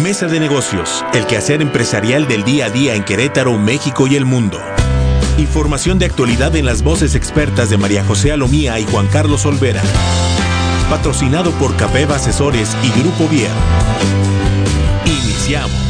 Mesa de negocios, el quehacer empresarial del día a día en Querétaro, México y el mundo. Información de actualidad en las voces expertas de María José Alomía y Juan Carlos Olvera. Patrocinado por Capeva Asesores y Grupo Vier. Iniciamos.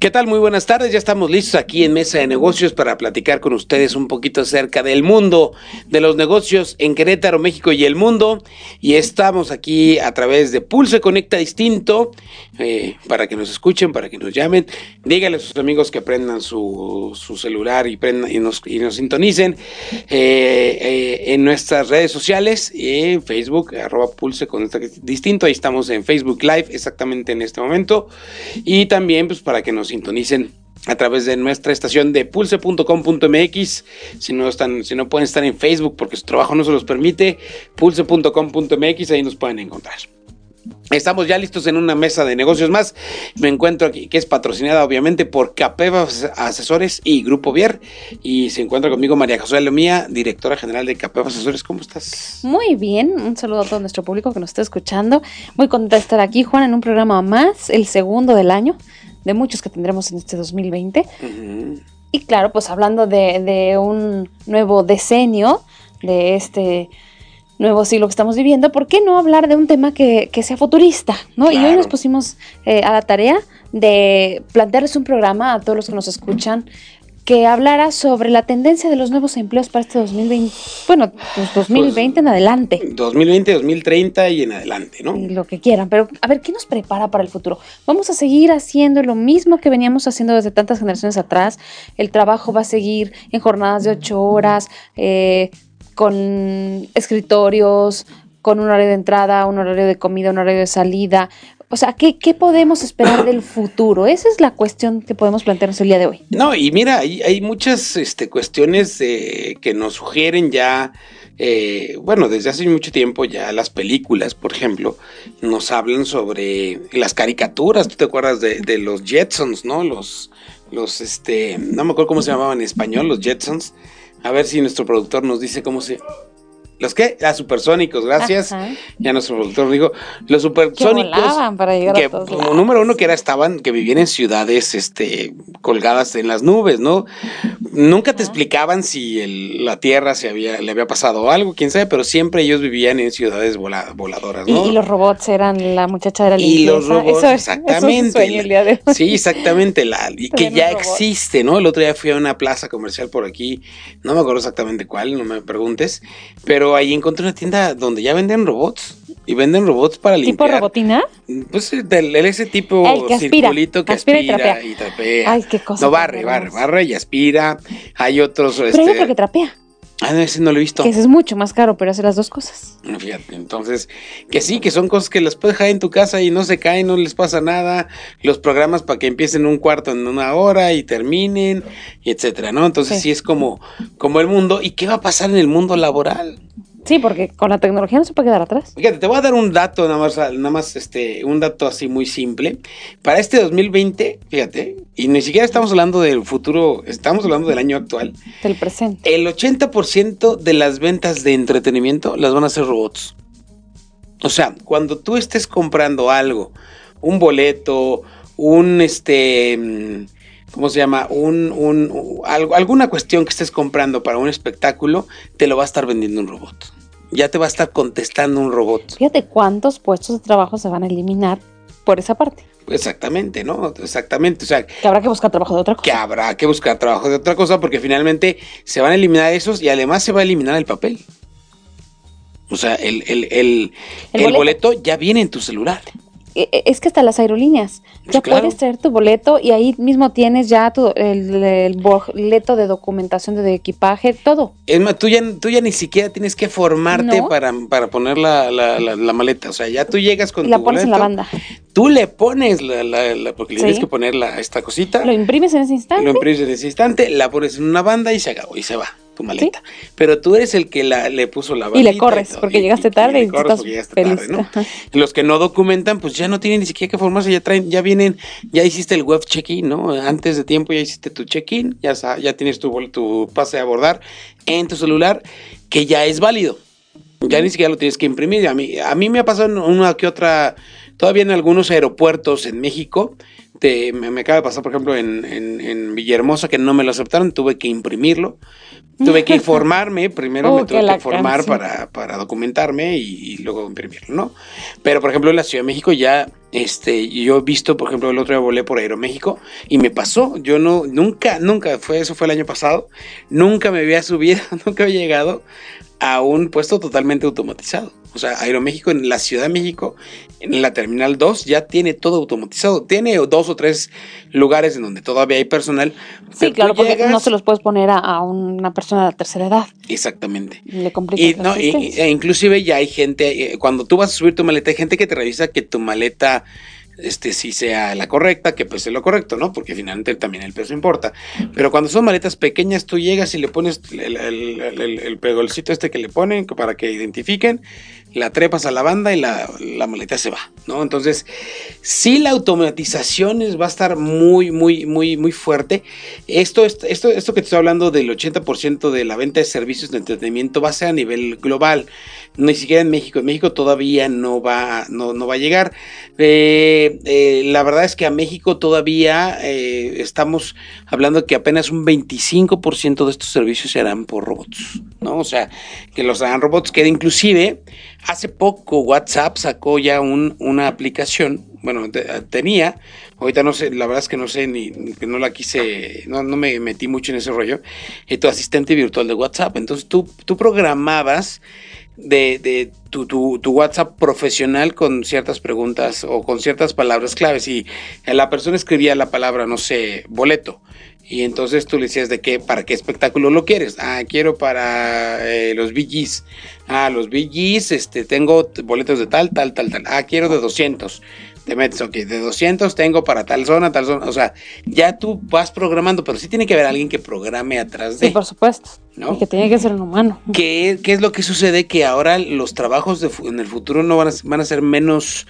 ¿Qué tal? Muy buenas tardes. Ya estamos listos aquí en Mesa de Negocios para platicar con ustedes un poquito acerca del mundo de los negocios en Querétaro, México y el mundo. Y estamos aquí a través de Pulse Conecta Distinto eh, para que nos escuchen, para que nos llamen. Díganle a sus amigos que prendan su, celular y, prendan, y, nos, y nos sintonicen eh, eh, en nuestras redes sociales, en Facebook, arroba Pulse Conecta Distinto. Ahí estamos en Facebook Live exactamente en este momento. Y también pues para que nos sintonicen a través de nuestra estación de pulse.com.mx. Si no están, si no pueden estar en Facebook porque su trabajo no se los permite, pulse.com.mx, ahí nos pueden encontrar. Estamos ya listos en una mesa de negocios más. Me encuentro aquí, que es patrocinada obviamente por Capeva Asesores y Grupo Vier. Y se encuentra conmigo María José Lomía, directora general de Capeva Asesores. ¿Cómo estás? Muy bien. Un saludo a todo nuestro público que nos está escuchando. Muy contenta de estar aquí, Juan, en un programa más, el segundo del año de muchos que tendremos en este 2020. Y claro, pues hablando de, un nuevo decenio, de este nuevo siglo que estamos viviendo, ¿por qué no hablar de un tema que, sea futurista? ¿no? Y hoy nos pusimos eh, a la tarea de plantearles un programa a todos los que nos escuchan que hablara sobre la tendencia de los nuevos empleos para este 2020, bueno, pues 2020 en adelante. 2020, 2030 y en adelante, ¿no? lo que quieran, pero a ver, ¿qué nos prepara para el futuro? Vamos a seguir haciendo lo mismo que veníamos haciendo desde tantas generaciones atrás. El trabajo va a seguir en jornadas de ocho horas, eh, con escritorios, con un horario de entrada, un horario de comida, un horario de salida, o sea, ¿qué, podemos esperar del futuro? Esa es la cuestión que podemos plantearnos el día de hoy. No, y mira, hay, muchas este, cuestiones eh, que nos sugieren ya, eh, bueno, desde hace mucho tiempo ya las películas, por ejemplo, nos hablan sobre las caricaturas. ¿Tú te acuerdas de, de los Jetsons, no? Los, los, este, no me acuerdo cómo se llamaban en español, los Jetsons. A ver si nuestro productor nos dice cómo se, ¿Los qué? Las supersónicos, gracias. Ya nuestro productor dijo, los supersónicos. Que para llegar a todos como número uno que era estaban, que vivían en ciudades este, colgadas en las nubes, ¿no? Nunca te explicaban si la Tierra se había, le había pasado algo, quién sabe, pero siempre ellos vivían en ciudades voladoras, ¿no? Y, los robots eran la muchacha de la limpieza. Y los robots, exactamente. Sí, exactamente, la, y que ya existe, ¿no? El otro día fui a una plaza comercial por aquí, no me acuerdo exactamente cuál, no me preguntes, pero ahí encontré una tienda donde ya venden robots. Y venden robots para limpiar. ¿Tipo robotina? Pues del, ese tipo circulito que aspira, y, trapea. Ay, qué cosa. No, barre, barre, barre y aspira. Hay otros. Pero este, hay otro que trapea. Ah, no, ese no lo he visto. Que ese es mucho más caro, pero hace las dos cosas. Fíjate, entonces, que sí, que son cosas que las puedes dejar en tu casa y no se caen, no les pasa nada. Los programas para que empiecen un cuarto en una hora y terminen, y etcétera, ¿no? Entonces sí. es como, como el mundo. ¿Y qué va a pasar en el mundo laboral? Sí, porque con la tecnología no se puede quedar atrás. Fíjate, te voy a dar un dato, nada más, nada más este, un dato así muy simple. Para este 2020, fíjate, y ni siquiera estamos hablando del futuro, estamos hablando del año actual. Del presente. El 80% de las ventas de entretenimiento las van a hacer robots. O sea, cuando tú estés comprando algo, un boleto, un este mm, ¿cómo se llama? Un, un, alguna cuestión que estés comprando para un espectáculo, te lo va a estar vendiendo un robot. Ya te va a estar contestando un robot. Fíjate cuántos puestos de trabajo se van a eliminar por esa parte. Exactamente, ¿no? Exactamente. O sea, que habrá que buscar trabajo de otra cosa. Que habrá que buscar trabajo de otra cosa porque finalmente se van a eliminar esos y además se va a eliminar el papel. O sea, el, el, el boleto ya viene en tu celular. E, e, es que hasta las aerolíneas, pues ya puedes traer tu boleto y ahí mismo tienes ya tu, el, boleto de documentación de, equipaje, todo. Es más, tú ya, tú ya ni siquiera tienes que formarte para, para poner la, la, la, maleta, o sea, ya tú llegas con y la pones en la banda. Tú le pones la, la, porque le tienes que poner la, esta cosita. Lo imprimes en ese instante. Lo imprimes en ese instante, la pones en una banda y se acabó y se va maleta. Pero tú eres el que la, le puso la Y le corres, porque llegaste tarde y, estás feliz. Los que no documentan, pues ya no tienen ni siquiera que formarse, ya traen, ya vienen, ya hiciste el web check-in, ¿no? Antes de tiempo ya hiciste tu check-in, ya, ya tienes tu, tu pase a abordar en tu celular, que ya es válido. Ya ni siquiera lo tienes que imprimir. A mí, a mí me ha pasado una que otra, todavía en algunos aeropuertos en México, me, acaba de pasar, por ejemplo, en, en, Villahermosa, que no me lo aceptaron, tuve que imprimirlo. Tuve que informarme, primero me oh, tuve que informar para, para, documentarme y, luego imprimirlo, ¿no? Pero, por ejemplo, en la Ciudad de México ya, este, yo he visto, por ejemplo, el otro día volé por Aeroméxico y me pasó, yo no, nunca, nunca, fue, eso fue el año pasado, nunca me había subido, nunca había llegado a un puesto totalmente automatizado. O sea, Aeroméxico en la Ciudad de México, en la Terminal 2, ya tiene todo automatizado. Tiene dos o tres lugares en donde todavía hay personal. Sí, claro, porque no se los puedes poner a, una persona de tercera edad. Exactamente. Le complica y, no, e inclusive ya hay gente, eh, cuando tú vas a subir tu maleta, hay gente que te revisa que tu maleta este, sí sea la correcta, que pues es lo correcto, ¿no? Porque finalmente también el peso importa. Pero cuando son maletas pequeñas, tú llegas y le pones el, el, el, pegolcito este que le ponen para que identifiquen, la trepas a la banda y la, la maleta se va, ¿no? Entonces, sí la automatización va a estar muy, muy, muy, muy fuerte. Esto, esto, esto que te estoy hablando del 80% de la venta de servicios de entretenimiento va a ser a nivel global ni siquiera en México. En México todavía no va, no, no va a llegar. Eh, eh, la verdad es que a México todavía eh, estamos hablando que apenas un 25% de estos servicios se harán por robots, ¿no? O sea, que los hagan robots, que inclusive hace poco WhatsApp sacó ya un, una aplicación, bueno, tenía, ahorita no sé, la verdad es que no sé ni, no la quise, no, no me metí mucho en ese rollo, tu asistente virtual de WhatsApp. Entonces tú, tú programabas de, de tu, tu, tu, WhatsApp profesional con ciertas preguntas o con ciertas palabras claves. Y la persona escribía la palabra, no sé, boleto. Y entonces tú le decías de qué, para qué espectáculo lo quieres. Ah, quiero para eh, los VGs. Ah, los VGs, este, tengo boletos de tal, tal, tal, tal. Ah, quiero de 200 te metes, ok, de 200 tengo para tal zona, tal zona, o sea, ya tú vas programando, pero sí tiene que haber alguien que programe atrás de. Sí, por supuesto. ¿no? Y que tiene que ser un humano. ¿Qué, ¿Qué, es lo que sucede? Que ahora los trabajos de, en el futuro no van a, van a ser menos,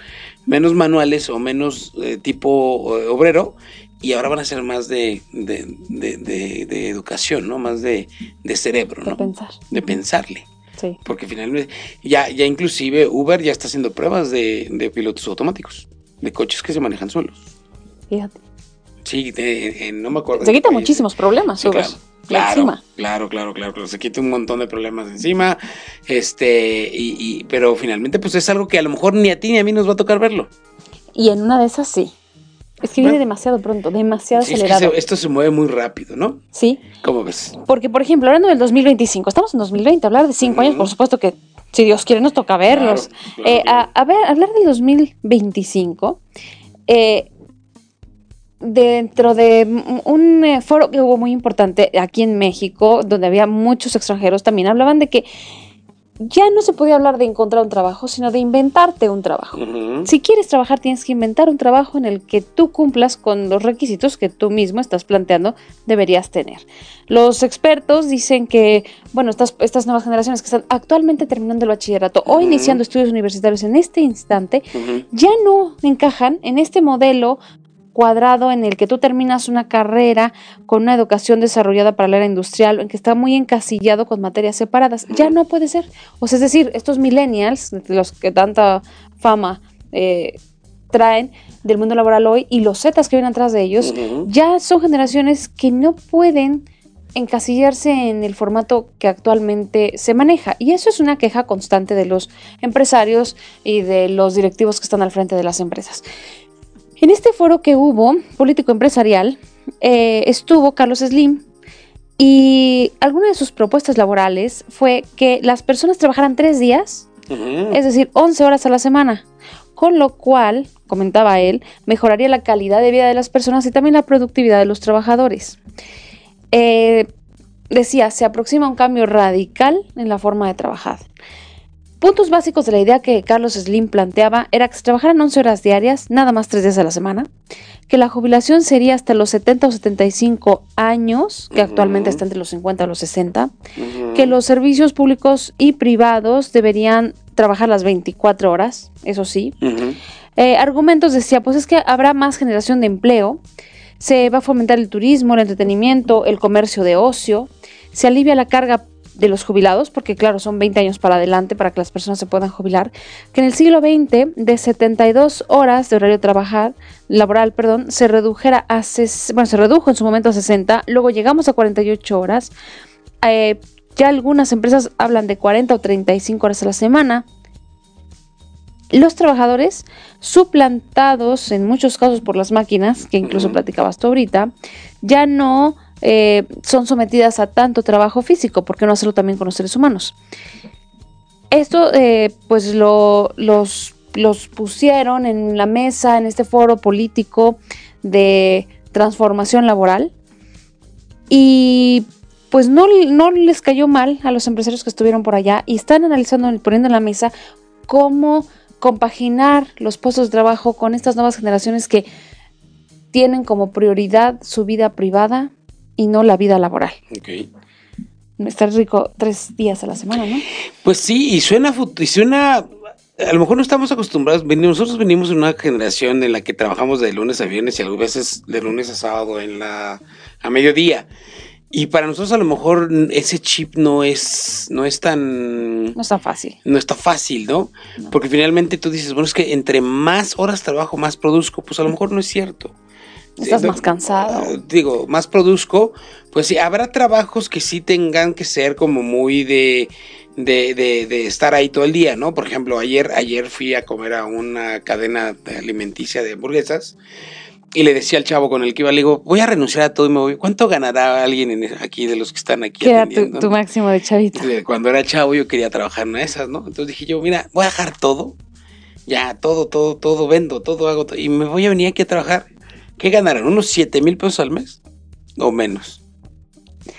menos manuales o menos eh, tipo eh, obrero y ahora van a ser más de, de, de, de educación, ¿no? Más de, cerebro, ¿no? De pensar. De pensarle. Sí. Porque finalmente, ya, ya inclusive Uber ya está haciendo pruebas de pilotos automáticos de coches que se manejan solos. Fíjate. Sí, no me acuerdo. Se quita muchísimos problemas, claro. Claro, claro, claro, claro, se quita un montón de problemas encima, este, y, pero finalmente pues es algo que a lo mejor ni a ti ni a mí nos va a tocar verlo. Y en una de esas sí. Es que viene demasiado pronto, demasiado acelerado. esto se mueve muy rápido, ¿no? Sí. ¿Cómo ves? Porque, por ejemplo, hablando del 2025, estamos en 2020, hablar de cinco años, por supuesto que si Dios quiere, nos toca verlos. Eh, a, ver, hablar del 2025. Eh, dentro de un eh, foro que hubo muy importante aquí en México, donde había muchos extranjeros, también hablaban de que ya no se podía hablar de encontrar un trabajo, sino de inventarte un trabajo. Si quieres trabajar, tienes que inventar un trabajo en el que tú cumplas con los requisitos que tú mismo estás planteando deberías tener. Los expertos dicen que, bueno, estas, estas nuevas generaciones que están actualmente terminando el bachillerato o iniciando estudios universitarios en este instante, ya no encajan en este modelo cuadrado en el que tú terminas una carrera con una educación desarrollada para la era industrial, en que está muy encasillado con materias separadas. Ya no puede ser. O sea, es decir, estos millennials, los que tanta fama eh, traen del mundo laboral hoy, y los Zetas que vienen atrás de ellos, ya son generaciones que no pueden encasillarse en el formato que actualmente se maneja. Y eso es una queja constante de los empresarios y de los directivos que están al frente de las empresas. En este foro que hubo, político empresarial, eh, estuvo Carlos Slim y alguna de sus propuestas laborales fue que las personas trabajaran tres días, es decir, 11 horas a la semana, con lo cual, comentaba él, mejoraría la calidad de vida de las personas y también la productividad de los trabajadores. Eh, decía, se aproxima un cambio radical en la forma de trabajar. Puntos básicos de la idea que Carlos Slim planteaba era que se trabajaran 11 horas diarias, nada más 3 días a la semana, que la jubilación sería hasta los 70 o 75 años, que actualmente está entre los 50 o los 60, que los servicios públicos y privados deberían trabajar las 24 horas, eso sí. Eh, argumentos decía, pues es que habrá más generación de empleo, se va a fomentar el turismo, el entretenimiento, el comercio de ocio, se alivia la carga de los jubilados, porque claro, son 20 años para adelante para que las personas se puedan jubilar, que en el siglo XX de 72 horas de horario trabajar, laboral, perdón, se redujera a, bueno, se redujo en su momento a 60, luego llegamos a 48 horas, eh, ya algunas empresas hablan de 40 o 35 horas a la semana, los trabajadores suplantados en muchos casos por las máquinas, que incluso platicabas tú ahorita, ya no eh, son sometidas a tanto trabajo físico, ¿por qué no hacerlo también con los seres humanos? Esto eh, pues lo, los, los pusieron en la mesa, en este foro político de transformación laboral y pues no, no, les cayó mal a los empresarios que estuvieron por allá y están analizando poniendo en la mesa cómo compaginar los puestos de trabajo con estas nuevas generaciones que tienen como prioridad su vida privada y no la vida laboral. Ok. Estar rico tres días a la semana, ¿no? Pues sí, y suena, y suena a lo mejor no estamos acostumbrados, nosotros venimos de una generación en la que trabajamos de lunes a viernes y a veces de lunes a sábado en la a mediodía. Y para nosotros a lo mejor ese chip no es, no es tan... No es tan fácil. No está fácil, ¿no? Porque finalmente tú dices, bueno, es que entre más horas trabajo, más produzco. Pues a lo mejor no es cierto. Estás más cansado. Ah, digo, más produzco. Pues sí, habrá trabajos que sí tengan que ser como muy de, de, de, de, estar ahí todo el día, ¿no? Por ejemplo, ayer, ayer fui a comer a una cadena alimenticia de hamburguesas y le decía al chavo con el que iba, le digo, voy a renunciar a todo y me voy. ¿Cuánto ganará alguien aquí de los que están aquí? ¿Qué era tu, máximo de chavito? Cuando era chavo yo quería trabajar en esas, ¿no? Entonces dije yo, mira, voy a dejar todo. Ya, todo, todo, todo vendo, todo hago. Todo, y me voy a venir aquí a trabajar. ¿Qué ganarán? ¿Unos 7 mil pesos al mes? ¿O menos?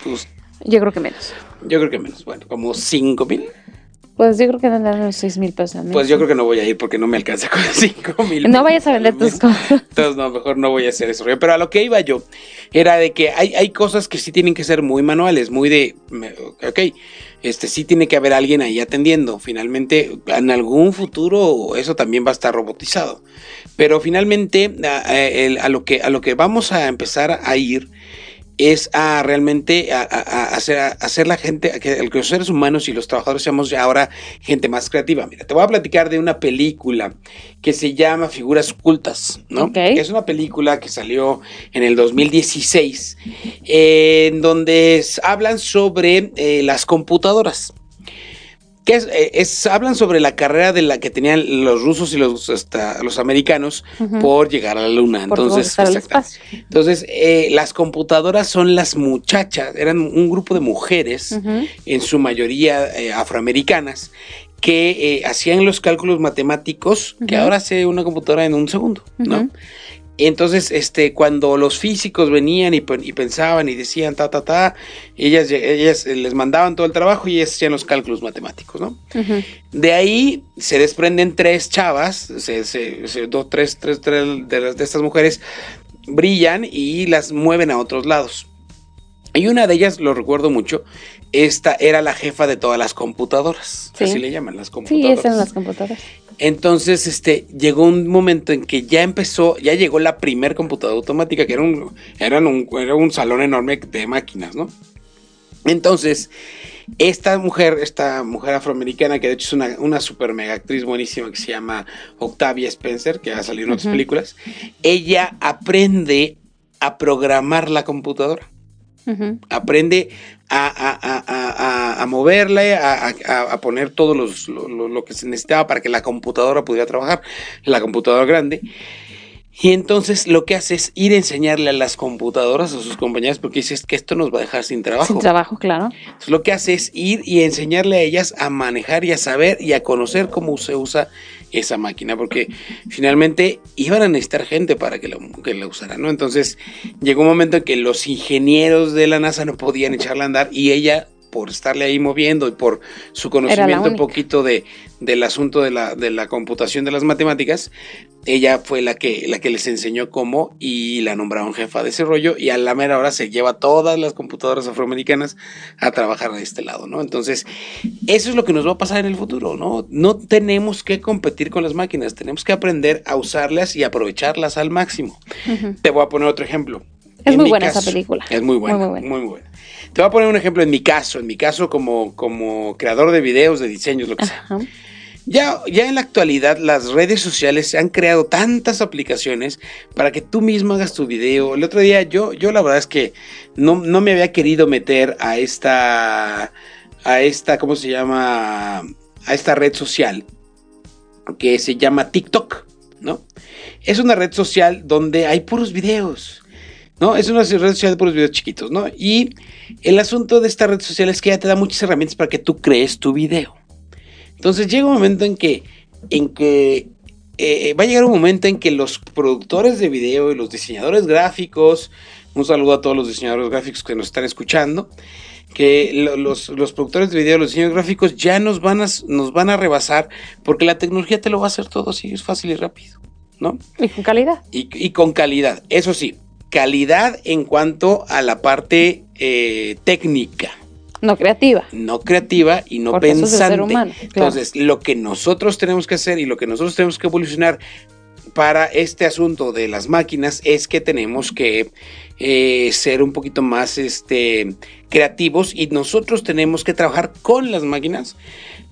Pues, yo creo que menos. Yo creo que menos. Bueno, como 5 mil. Pues yo creo que dan unos 6 mil pesos Pues yo creo que no voy a ir porque no me alcanza con 5 mil. No vayas a vender tus cosas. Entonces, no, mejor no voy a hacer eso. Pero a lo que iba yo era de que hay, hay cosas que sí tienen que ser muy manuales, muy de. Ok, este sí tiene que haber alguien ahí atendiendo. Finalmente, en algún futuro eso también va a estar robotizado. Pero finalmente, a, a lo, que, a lo que vamos a empezar a ir es a realmente a, hacer, hacer la gente, que, los seres humanos y los trabajadores seamos ahora gente más creativa. Mira, te voy a platicar de una película que se llama Figuras Ocultas, ¿no? Es una película que salió en el 2016, en donde hablan sobre eh, las computadoras que eh, es, hablan sobre la carrera de la que tenían los rusos y los, los americanos por llegar a la luna. entonces, entonces eh, las computadoras son las muchachas, eran un grupo de mujeres, en su mayoría eh, afroamericanas, que hacían los cálculos matemáticos que ahora hace una computadora en un segundo, ¿no? Entonces, este, cuando los físicos venían y, pensaban y decían ta, ta, ta, ellas, ellas les mandaban todo el trabajo y ellas hacían los cálculos matemáticos, ¿no? De ahí se desprenden tres chavas, dos, tres, tres, tres de, de estas mujeres brillan y las mueven a otros lados. Y una de ellas, lo recuerdo mucho, esta era la jefa de todas las computadoras. Así le llaman las computadoras. Sí, esas eran las computadoras. Entonces, este, llegó un momento en que ya empezó, ya llegó la primer computadora automática, que era un, un, era un salón enorme de máquinas, ¿no? Entonces, esta mujer, esta mujer afroamericana, que de hecho es una, una super mega actriz buenísima que se llama Octavia Spencer, que ha salido en otras películas, ella aprende a programar la computadora. Aprende a, moverle, a, poner todo los, lo, que se necesitaba para que la computadora pudiera trabajar, la computadora grande. Y entonces lo que hace es ir a enseñarle a las computadoras, a sus compañeras, porque dices que esto nos va a dejar sin trabajo. Sin trabajo, claro. Entonces lo que hace es ir y enseñarle a ellas a manejar y a saber y a conocer cómo se usa esa máquina, porque finalmente iban a necesitar gente para que, lo, que la usara, ¿no? Entonces llegó un momento en que los ingenieros de la NASA no podían echarla a andar y ella por estarle ahí moviendo y por su conocimiento un poquito de, del asunto de la, de la computación de las matemáticas, ella fue la que, la que les enseñó cómo y la nombraron jefa de ese rollo y a la mera hora se lleva todas las computadoras afroamericanas a trabajar de este lado, ¿no? Entonces, eso es lo que nos va a pasar en el futuro, ¿no? No tenemos que competir con las máquinas, tenemos que aprender a usarlas y aprovecharlas al máximo. Te voy a poner otro ejemplo. Es muy buena esa película. Es muy buena, muy, muy buena. Te voy a poner un ejemplo en mi caso, en mi caso como, como creador de videos, de diseños, lo que sea. Ya, ya en la actualidad las redes sociales se han creado tantas aplicaciones para que tú mismo hagas tu video. El otro día yo, yo la verdad es que no, no me había querido meter a esta, a esta, ¿cómo se llama? A esta red social que se llama TikTok, ¿no? Es una red social donde hay puros videos. ¿no? Es una red social de puros videos chiquitos, ¿no? Y el asunto de esta red social es que ya te da muchas herramientas para que tú crees tu video. Entonces llega un momento en que, en que eh, va a llegar un momento en que los productores de video y los diseñadores gráficos, un saludo a todos los diseñadores gráficos que nos están escuchando, que los, productores de video, los diseñadores gráficos ya nos van, a, nos van a rebasar porque la tecnología te lo va a hacer todo así, es fácil y rápido, ¿no? Y con calidad. Y, con calidad, eso sí, calidad en cuanto a la parte eh, técnica. No creativa. No creativa y no pensante. Entonces, lo que nosotros tenemos que hacer y lo que nosotros tenemos que evolucionar para este asunto de las máquinas es que tenemos que eh, ser un poquito más este, creativos y nosotros tenemos que trabajar con las máquinas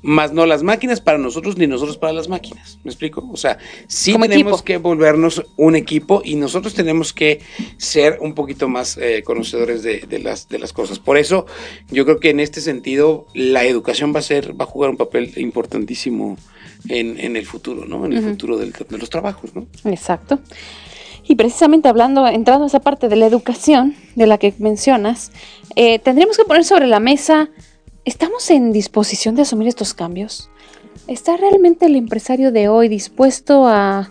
más no las máquinas para nosotros ni nosotros para las máquinas. ¿Me explico? O sea, sí tenemos que volvernos un equipo y nosotros tenemos que ser un poquito más eh, conocedores de, las, de las cosas. Por eso yo creo que en este sentido la educación va a ser, va a jugar un papel importantísimo en, el futuro, ¿no? En el futuro de los trabajos, ¿no? Exacto. Y precisamente hablando, entrando a esa parte de la educación de la que mencionas, eh, tendríamos que poner sobre la mesa ¿Estamos en disposición de asumir estos cambios? ¿Está realmente el empresario de hoy dispuesto a,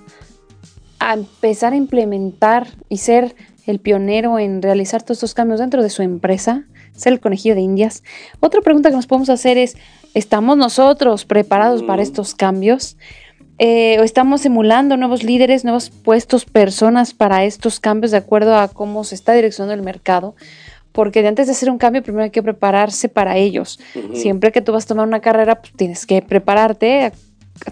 empezar a implementar y ser el pionero en realizar todos estos cambios dentro de su empresa? ¿Ser el conejillo de indias? Otra pregunta que nos podemos hacer es, ¿estamos nosotros preparados para mm. estos cambios? Eh, ¿O estamos simulando nuevos líderes, nuevos puestos, personas para estos cambios de acuerdo a cómo se está direccionando el mercado? porque antes de hacer un cambio primero hay que prepararse para ellos. Siempre que tú vas a tomar una carrera, pues tienes que prepararte a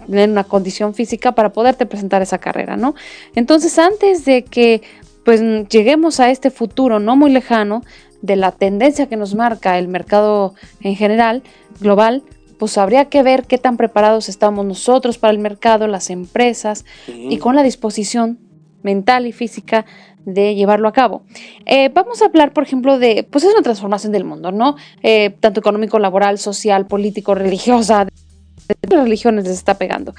tener una condición física para poderte presentar esa carrera, ¿no? Entonces, antes de que pues lleguemos a este futuro no muy lejano de la tendencia que nos marca el mercado en general, global, pues habría que ver qué tan preparados estamos nosotros para el mercado, las empresas y con la disposición mental y física de llevarlo a cabo. Eh, vamos a hablar, por ejemplo, de, pues es una transformación del mundo, ¿no? Eh, tanto económico, laboral, social, político, religiosa, de las religiones les está pegando.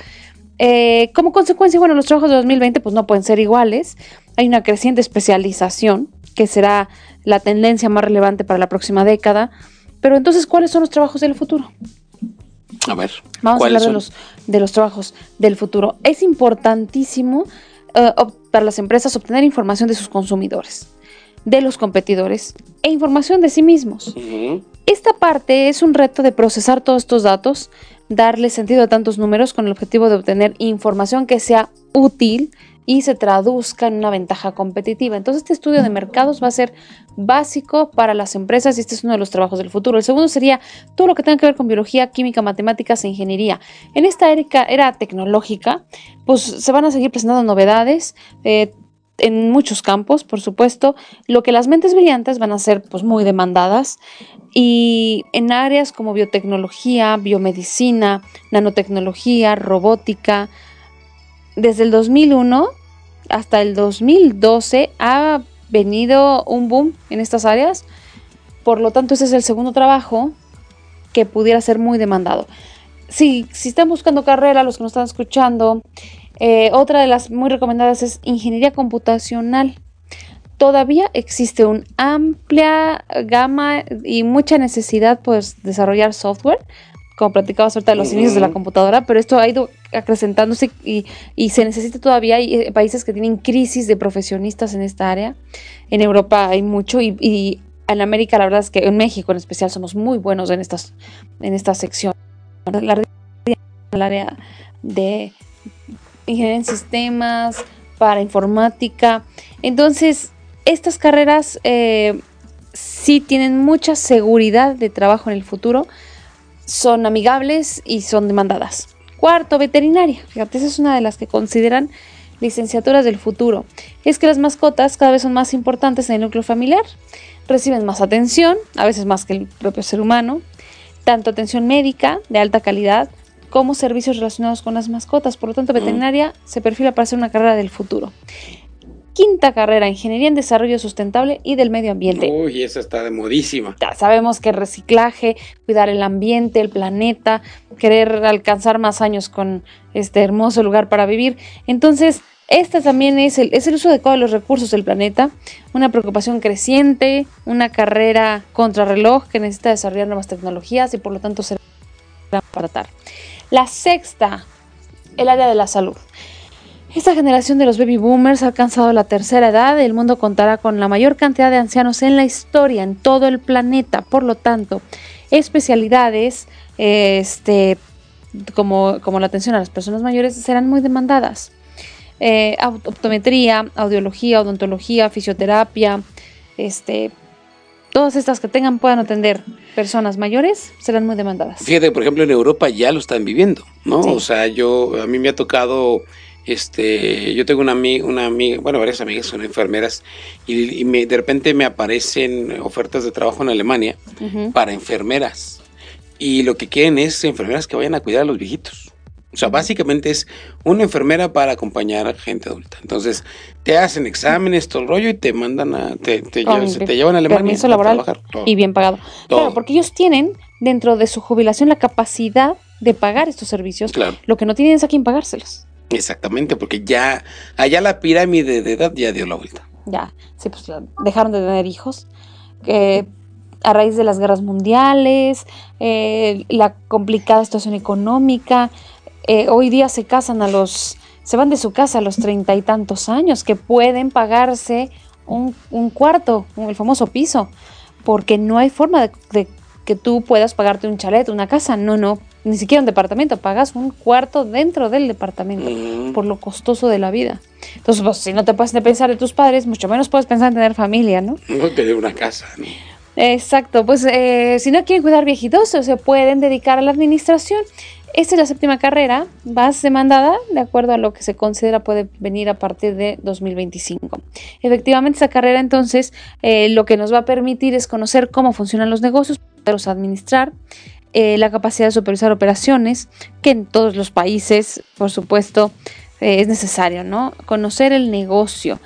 Eh, como consecuencia, bueno, los trabajos de 2020 pues no pueden ser iguales. Hay una creciente especialización que será la tendencia más relevante para la próxima década. Pero entonces, ¿cuáles son los trabajos del futuro? A ver. Vamos a hablar de los, de los trabajos del futuro. Es importantísimo uh, para las empresas obtener información de sus consumidores, de los competidores e información de sí mismos. Esta parte es un reto de procesar todos estos datos, darle sentido a tantos números con el objetivo de obtener información que sea útil y se traduzca en una ventaja competitiva. Entonces este estudio de mercados va a ser básico para las empresas y este es uno de los trabajos del futuro. El segundo sería todo lo que tenga que ver con biología, química, matemáticas e ingeniería. En esta era, tecnológica, pues se van a seguir presentando novedades. Eh, en muchos campos, por supuesto, lo que las mentes brillantes van a ser pues muy demandadas y en áreas como biotecnología, biomedicina, nanotecnología, robótica. Desde el 2001 hasta el 2012 ha venido un boom en estas áreas. Por lo tanto, ese es el segundo trabajo que pudiera ser muy demandado. Si, si están buscando carrera, los que nos están escuchando, eh, otra de las muy recomendadas es ingeniería computacional. Todavía existe una amplia gama y mucha necesidad pues, desarrollar software como platicabas ahorita de los inicios de la computadora, pero esto ha ido acrecentándose y, se necesita todavía. Hay eh, países que tienen crisis de profesionistas en esta área. En Europa hay mucho y, en América la verdad es que en México en especial somos muy buenos en estas en esta sección. La, área de ingeniería en sistemas, para informática. Entonces, estas carreras eh, sí tienen mucha seguridad de trabajo en el futuro son amigables y son demandadas. Cuarto, veterinaria. Fíjate, esa es una de las que consideran licenciaturas del futuro. Es que las mascotas cada vez son más importantes en el núcleo familiar. Reciben más atención, a veces más que el propio ser humano, tanto atención médica de alta calidad como servicios relacionados con las mascotas. Por lo tanto, veterinaria se perfila para ser una carrera del futuro. Quinta carrera, Ingeniería en Desarrollo Sustentable y del Medio Ambiente. Uy, esa está de modísima. Ya sabemos que reciclaje, cuidar el ambiente, el planeta, querer alcanzar más años con este hermoso lugar para vivir. Entonces, esta también es el, es el uso adecuado de los recursos del planeta, una preocupación creciente, una carrera contrarreloj que necesita desarrollar nuevas tecnologías y por lo tanto será para tratar. La sexta, el área de la salud. Esta generación de los baby boomers ha alcanzado la tercera edad. El mundo contará con la mayor cantidad de ancianos en la historia, en todo el planeta. Por lo tanto, especialidades este, como, como la atención a las personas mayores serán muy demandadas. Eh, optometría, audiología, odontología, fisioterapia, este, todas estas que tengan puedan atender personas mayores serán muy demandadas. Fíjate, por ejemplo, en Europa ya lo están viviendo, ¿no? O sea, yo a mí me ha tocado este, yo tengo una amiga, una amiga, bueno, varias amigas son enfermeras y, de repente me aparecen ofertas de trabajo en Alemania para enfermeras y lo que quieren es enfermeras que vayan a cuidar a los viejitos. O sea, básicamente es una enfermera para acompañar a gente adulta. Entonces, te hacen exámenes, todo el rollo y te mandan a, te, te, llevan, a Alemania. Permiso laboral y bien pagado. Claro, porque ellos tienen dentro de su jubilación la capacidad de pagar estos servicios. Claro. Lo que no tienen es a quién pagárselos. Exactamente, porque ya allá la pirámide de edad ya dio la vuelta. Ya, sí, pues dejaron de tener hijos. a raíz de las guerras mundiales, eh, la complicada situación económica, eh, hoy día se casan a los, se van de su casa a los treinta y tantos años, que pueden pagarse un, cuarto, el famoso piso, porque no hay forma de que tú puedas pagarte un chalet, una casa, no, no, ni siquiera un departamento, pagas un cuarto dentro del departamento mm. por lo costoso de la vida. Entonces, pues, si no te puedes pensar de tus padres, mucho menos puedes pensar en tener familia, ¿no? No tener una casa, ¿no? Exacto, pues eh, si no quieren cuidar viejitos, se pueden dedicar a la administración. Esta es la séptima carrera, más demandada, de acuerdo a lo que se considera puede venir a partir de 2025. Efectivamente, esta carrera entonces eh, lo que nos va a permitir es conocer cómo funcionan los negocios, poderlos administrar, eh, la capacidad de supervisar operaciones, que en todos los países, por supuesto, eh, es necesario, ¿no? Conocer el negocio,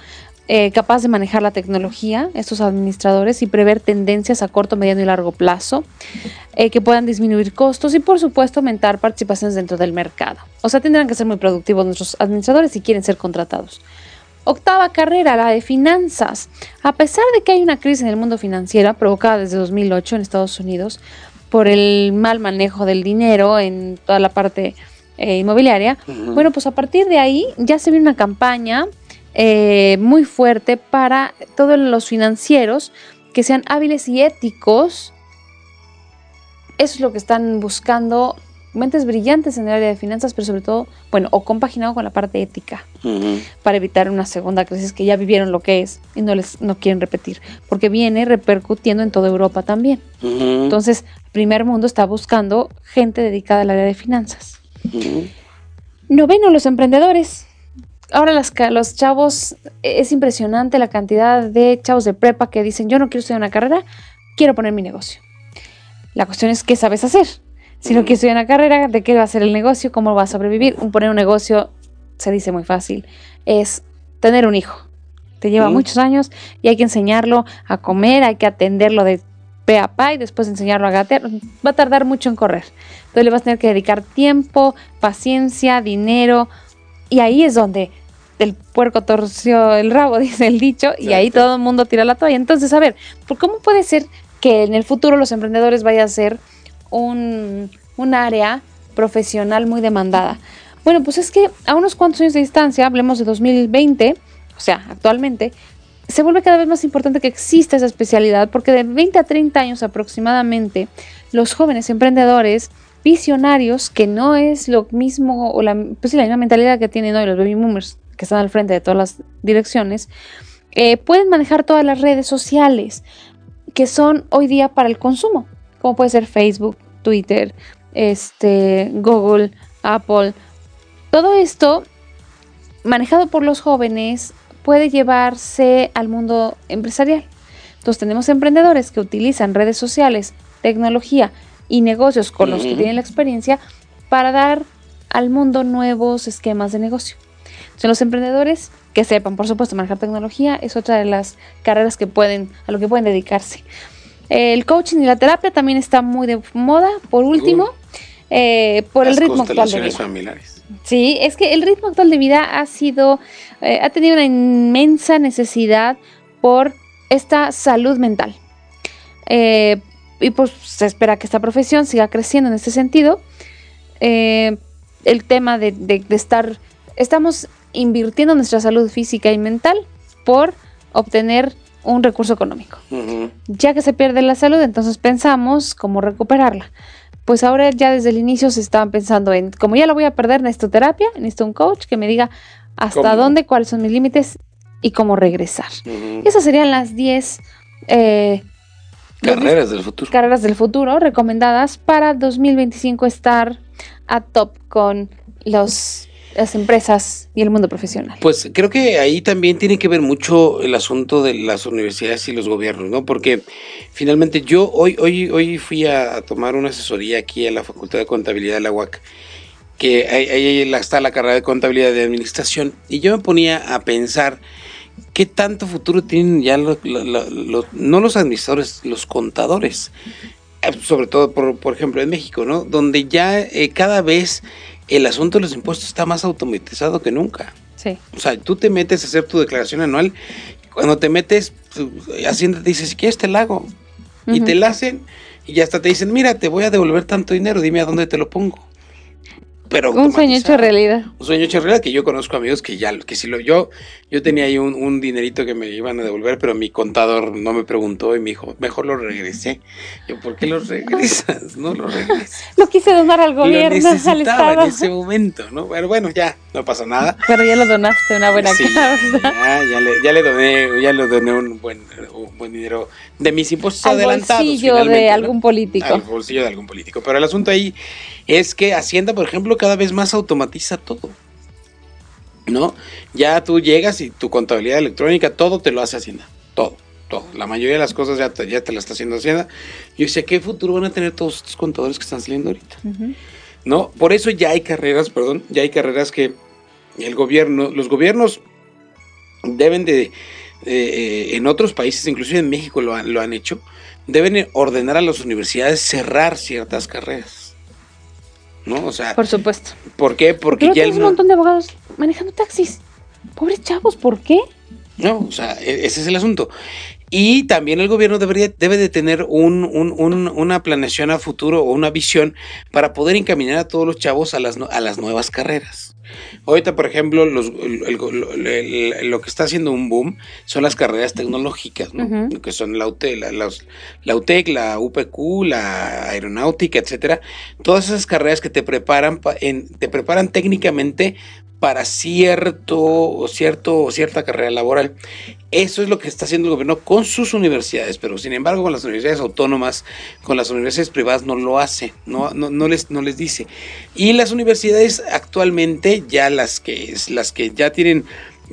eh, capaz de manejar la tecnología, estos administradores, y prever tendencias a corto, mediano y largo plazo, que puedan disminuir costos y, por supuesto, aumentar participaciones dentro del mercado. O sea, tendrán que ser muy productivos nuestros administradores si quieren ser contratados. Octava carrera, la de finanzas. A pesar de que hay una crisis en el mundo financiero provocada desde 2008 en Estados Unidos, por el mal manejo del dinero en toda la parte eh, inmobiliaria. Bueno, pues a partir de ahí ya se viene una campaña eh, muy fuerte para todos los financieros que sean hábiles y éticos. Eso es lo que están buscando mentes brillantes en el área de finanzas, pero sobre todo, bueno, o compaginado con la parte ética, para evitar una segunda crisis que ya vivieron lo que es y no les no quieren repetir, porque viene repercutiendo en toda Europa también. Entonces, primer mundo está buscando gente dedicada al área de finanzas. Noveno, los emprendedores. Ahora los chavos, es impresionante la cantidad de chavos de prepa que dicen, yo no quiero estudiar una carrera, quiero poner mi negocio. La cuestión es qué sabes hacer. Si no quieres estudiar una carrera, ¿de qué va a ser el negocio? ¿Cómo va a sobrevivir? Un poner un negocio se dice muy fácil. Es tener un hijo. Te lleva muchos años y hay que enseñarlo a comer, hay que atenderlo de pe a pa y después enseñarlo a gatear, va a tardar mucho en correr. Entonces le vas a tener que dedicar tiempo, paciencia, dinero y ahí es donde el puerco torció el rabo, dice el dicho, y ahí todo el mundo tira la toalla. Entonces, a ver, ¿cómo puede ser que en el futuro los emprendedores vayan a ser un, un área profesional muy demandada? Bueno, pues es que a unos cuantos años de distancia, hablemos de 2020, o sea, actualmente, se vuelve cada vez más importante que exista esa especialidad porque de 20 a 30 años aproximadamente los jóvenes emprendedores visionarios, que no es lo mismo o la, pues la misma mentalidad que tienen hoy los baby boomers que están al frente de todas las direcciones, eh, pueden manejar todas las redes sociales que son hoy día para el consumo, como puede ser Facebook, Twitter, este, Google, Apple. Todo esto manejado por los jóvenes, puede llevarse al mundo empresarial. Entonces tenemos emprendedores que utilizan redes sociales, tecnología y negocios con los que tienen la experiencia para dar al mundo nuevos esquemas de negocio. Entonces los emprendedores que sepan, por supuesto, manejar tecnología es otra de las carreras que pueden, a lo que pueden dedicarse. El coaching y la terapia también está muy de moda. Por último, eh, por el ritmo actual de vida. familiares. Sí, es que el ritmo actual de vida ha sido, eh, ha tenido una inmensa necesidad por esta salud mental. Eh, y pues se espera que esta profesión siga creciendo en este sentido. el tema de, de, estar, estamos invirtiendo nuestra salud física y mental por obtener un recurso económico. Ya que se pierde la salud, entonces pensamos cómo recuperarla. Pues ahora ya desde el inicio se estaban pensando en, como ya la voy a perder, necesito terapia, necesito un coach que me diga hasta dónde, cuáles son mis límites y cómo regresar. Esas serían las 10 eh, carreras del futuro. Carreras del futuro recomendadas para 2025 estar a top con los las empresas y el mundo profesional. Pues creo que ahí también tiene que ver mucho el asunto de las universidades y los gobiernos, ¿no? Porque finalmente yo hoy, hoy, hoy fui a, tomar una asesoría aquí en la Facultad de Contabilidad de la UAC, que ahí, está la carrera de Contabilidad de Administración, y yo me ponía a pensar qué tanto futuro tienen ya los, no los administradores, los contadores, eh, sobre todo, por, por ejemplo, en México, ¿no? Donde ya eh, cada vez el asunto de los impuestos está más automatizado que nunca. Sí. O sea, tú te metes a hacer tu declaración anual, cuando te metes, Hacienda te dice, si quieres te la hago. Y te la hacen y ya hasta te dicen, mira, te voy a devolver tanto dinero, dime a dónde te lo pongo un sueño hecho realidad. Un sueño hecho realidad que yo conozco amigos que ya, que si lo yo, yo tenía ahí un, dinerito que me iban a devolver, pero mi contador no me preguntó y me dijo, mejor lo regresé. Yo, ¿por qué lo regresas? No lo regresas. Lo quise donar al gobierno, al Estado. en ese momento, ¿no? Pero bueno, ya, no pasa nada. Pero ya lo donaste una buena sí, Ya, ya, le, ya le doné, ya le doné un buen, un buen dinero de mis impuestos al adelantados. Bolsillo de algún político. Al bolsillo de algún político. Pero el asunto ahí es que Hacienda, por ejemplo, cada vez más automatiza todo. ¿No? Ya tú llegas y tu contabilidad electrónica, todo te lo hace Hacienda. Todo, todo. La mayoría de las cosas ya te, ya te la está haciendo Hacienda. Yo sé ¿qué futuro van a tener todos estos contadores que están saliendo ahorita? ¿No? Por eso ya hay carreras, perdón, ya hay carreras que el gobierno, los gobiernos deben de, eh, en otros países, inclusive en México lo, lo han hecho, deben ordenar a las universidades cerrar ciertas carreras. ¿no? O sea, por supuesto. ¿Por qué? Porque ya hay un montón de abogados manejando taxis. Pobres chavos, ¿por qué? No, o sea, e-, ese es el asunto. Y también el gobierno debería, debe de tener un, una planeación a futuro o una visión para poder encaminar a todos los chavos a las, a las nuevas carreras. Ahorita, por ejemplo, los, lo que está haciendo un boom son las carreras tecnológicas, ¿no? que son la, UTEC, la, la, UTEC, la UPQ, la aeronáutica, etcétera. Todas esas carreras que te preparan, en, te preparan técnicamente para cierto o cierto cierta carrera laboral. Eso es lo que está haciendo el gobierno con sus universidades, pero sin embargo con las universidades autónomas, con las universidades privadas no lo hace, no, no, les, no les dice. Y las universidades actualmente, ya las que, las que ya tienen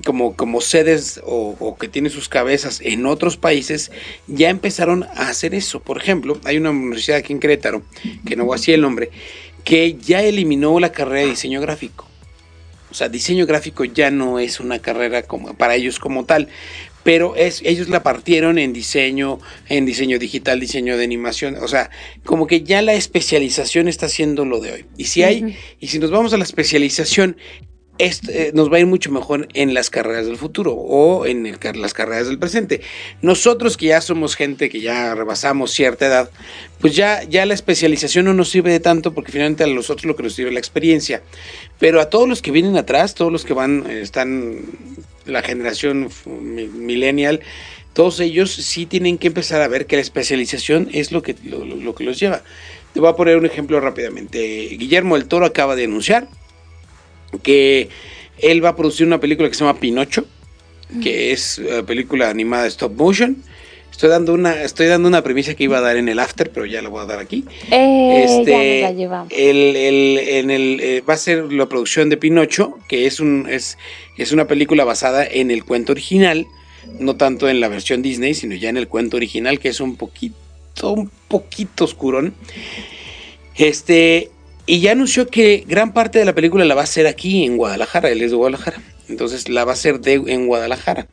como, como sedes o, o, que tienen sus cabezas en otros países, ya empezaron a hacer eso. Por ejemplo, hay una universidad aquí en Querétaro, que no voy a decir el nombre, que ya eliminó la carrera de diseño gráfico o sea, diseño gráfico ya no es una carrera como, para ellos como tal, pero es, ellos la partieron en diseño, en diseño digital, diseño de animación, o sea, como que ya la especialización está siendo lo de hoy. Y si hay, y si nos vamos a la especialización, eh, nos va a ir mucho mejor en las carreras del futuro o en las carreras del presente. Nosotros que ya somos gente que ya rebasamos cierta edad, pues ya, ya la especialización no nos sirve de tanto porque finalmente a nosotros lo que nos sirve es la experiencia. Pero a todos los que vienen atrás, todos los que van, eh, están la generación millennial, todos ellos sí tienen que empezar a ver que la especialización es lo que, lo que los lleva. Te voy a poner un ejemplo rápidamente. Guillermo el Toro acaba de anunciar que él va a producir una película que se llama Pinocho, que es una eh, película animada de stop motion, Estoy dando una, estoy dando una premisa que iba a dar en el after, pero ya la voy a dar aquí. Eh, ya nos la llevamos. el, el- en el, eh, va a ser la producción de Pinocho, que es, un, es, es una película basada en el cuento original, no tanto en la versión Disney, sino ya en el cuento original, que es un poquito, un poquito oscurón. Este, y ya anunció que gran parte de la película la va a hacer aquí en Guadalajara, él es de Guadalajara. Entonces la va a hacer de, en Guadalajara.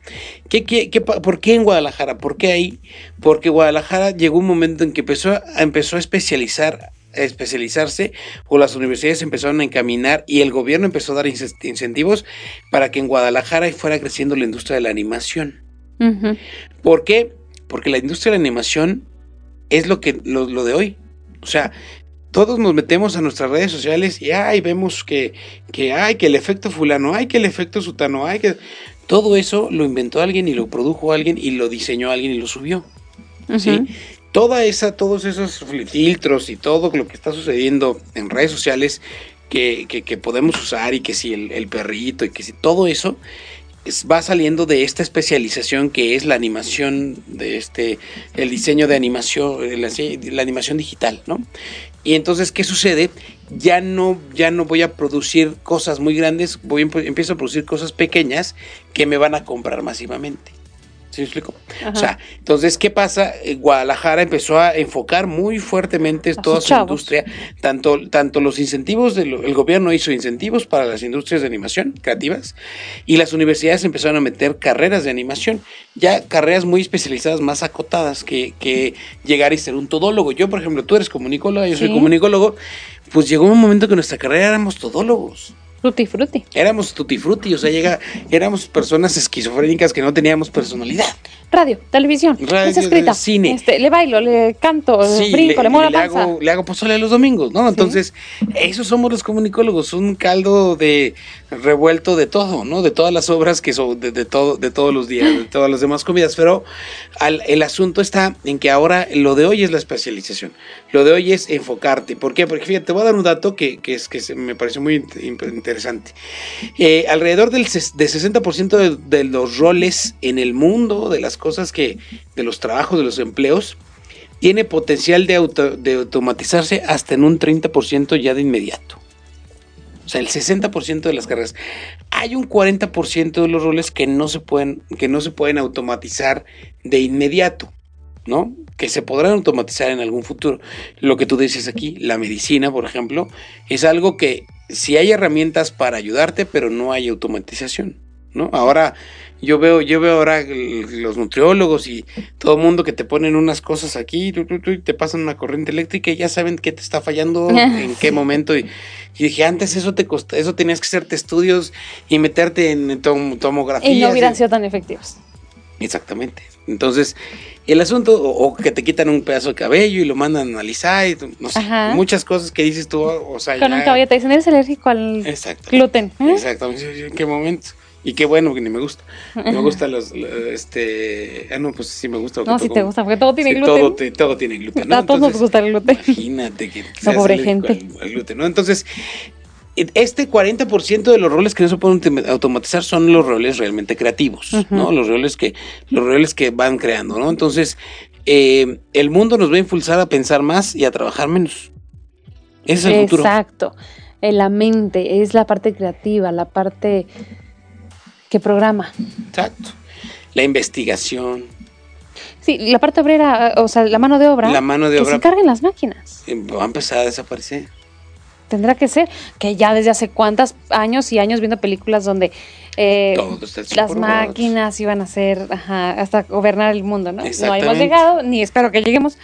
¿Qué, qué, qué por qué en Guadalajara? ¿Por qué ahí? Porque Guadalajara llegó un momento en que empezó a, empezó a especializar a especializarse o las universidades empezaron a encaminar y el gobierno empezó a dar incentivos para que en Guadalajara fuera creciendo la industria de la animación. Ujú. ¿Por qué? Porque la industria de la animación es lo que lo, lo de hoy. O sea, todos nos metemos a nuestras redes sociales y ay, vemos que, que ay, que el efecto fulano, ay, que el efecto sutano, ay, que todo eso lo inventó alguien y lo produjo alguien y lo diseñó alguien y lo subió. ¿sí? Toda esa, todos esos filtros y todo lo que está sucediendo en redes sociales que, que- que podemos usar y que si el, el perrito y que si todo eso es- va saliendo de esta especialización que es la animación de este, el diseño de animación, la, la animación digital, ¿no? Y entonces, ¿qué sucede? Ya no, ya no voy a producir cosas muy grandes, voy empiezo a producir cosas pequeñas que me van a comprar masivamente. ¿Sí me explico? Ajá. O sea, entonces, ¿qué pasa? Eh, Guadalajara empezó a enfocar muy fuertemente toda su chavos. industria, tanto, tanto los incentivos, del el gobierno hizo incentivos para las industrias de animación creativas y las universidades empezaron a meter carreras de animación, ya carreras muy especializadas, más acotadas que, que llegar y ser un todólogo. Yo, por ejemplo, tú eres comunicóloga, yo soy Sí. comunicólogo, pues llegó un momento que en nuestra carrera éramos todólogos. Frutti frutti. Éramos tutti frutti, o sea, llega, éramos personas esquizofrénicas que no teníamos personalidad. Radio, televisión, Radio, es escrita. cine. Este, le bailo, le canto, Sí, brinco, le, muevo la panza. hago, le hago pozole los domingos, ¿no? Entonces, esos somos los comunicólogos, un caldo de revuelto de todo, ¿no? De todas las obras que son, de, de todo, de todos los días, de todas las demás comidas. Pero al- el asunto está en que ahora lo de hoy es la especialización. Lo de hoy es enfocarte. ¿Por qué? Porque fíjate, te voy a dar un dato que, que es que me pareció muy int- interesante. Eh, alrededor del ses- de 60% de, de los roles en el mundo, de las cosas que, de los trabajos, de los empleos, tiene potencial de, auto- de automatizarse hasta en un 30% ya de inmediato. O sea, el 60% de las carreras. Hay un 40% de los roles que no se pueden, que no se pueden automatizar de inmediato, ¿no? Que se podrán automatizar en algún futuro. Lo que tú dices aquí, la medicina, por ejemplo, es algo que si hay herramientas para ayudarte, pero no hay automatización, ¿no? Ahora yo veo, yo veo ahora los nutriólogos y todo el mundo que te ponen unas cosas aquí y te pasan una corriente eléctrica y ya saben qué te está fallando, en qué momento. Y, y dije, antes eso te costa, eso tenías que hacerte estudios y meterte en tom- tomografías. Y no hubieran sido tan efectivos. Exactamente. Entonces, el asunto, o, o que te quitan un pedazo de cabello y lo mandan a analizar, y, no sé, muchas cosas que dices tú, o sea, Con ya- un caballo te dicen, eres alérgico al Exacto. gluten. ¿eh? Exactamente. ¿En qué momento? Y qué bueno que ni me gusta. Me gusta los, los, este, ah no, pues sí me gusta. No, sí te gusta, porque todo tiene sí, gluten. Todo, te- todo tiene gluten. ¿no? A todos nos gusta el gluten. Imagínate que, La pobre gente. Al, al gluten, ¿no? Entonces, este 40% de los roles que no se pueden autom- automatizar son los roles realmente creativos, ¿no? Los roles que, los roles que van creando, ¿no? Entonces, eh, el mundo nos va a impulsar a pensar más y a trabajar menos. Ese es el futuro. Exacto. En la mente, es la parte creativa, la parte que programa. Exacto. La investigación, Sí, la parte obrera, o sea, la mano de obra. la mano de que obra se encarguen las máquinas. eh, va a empezar a desaparecer. Tendrá que ser que ya desde hace cuántos años y años viendo películas donde eh, las máquinas iban a ser ajá, hasta gobernar el mundo, ¿no? No hemos llegado, ni espero que lleguemos,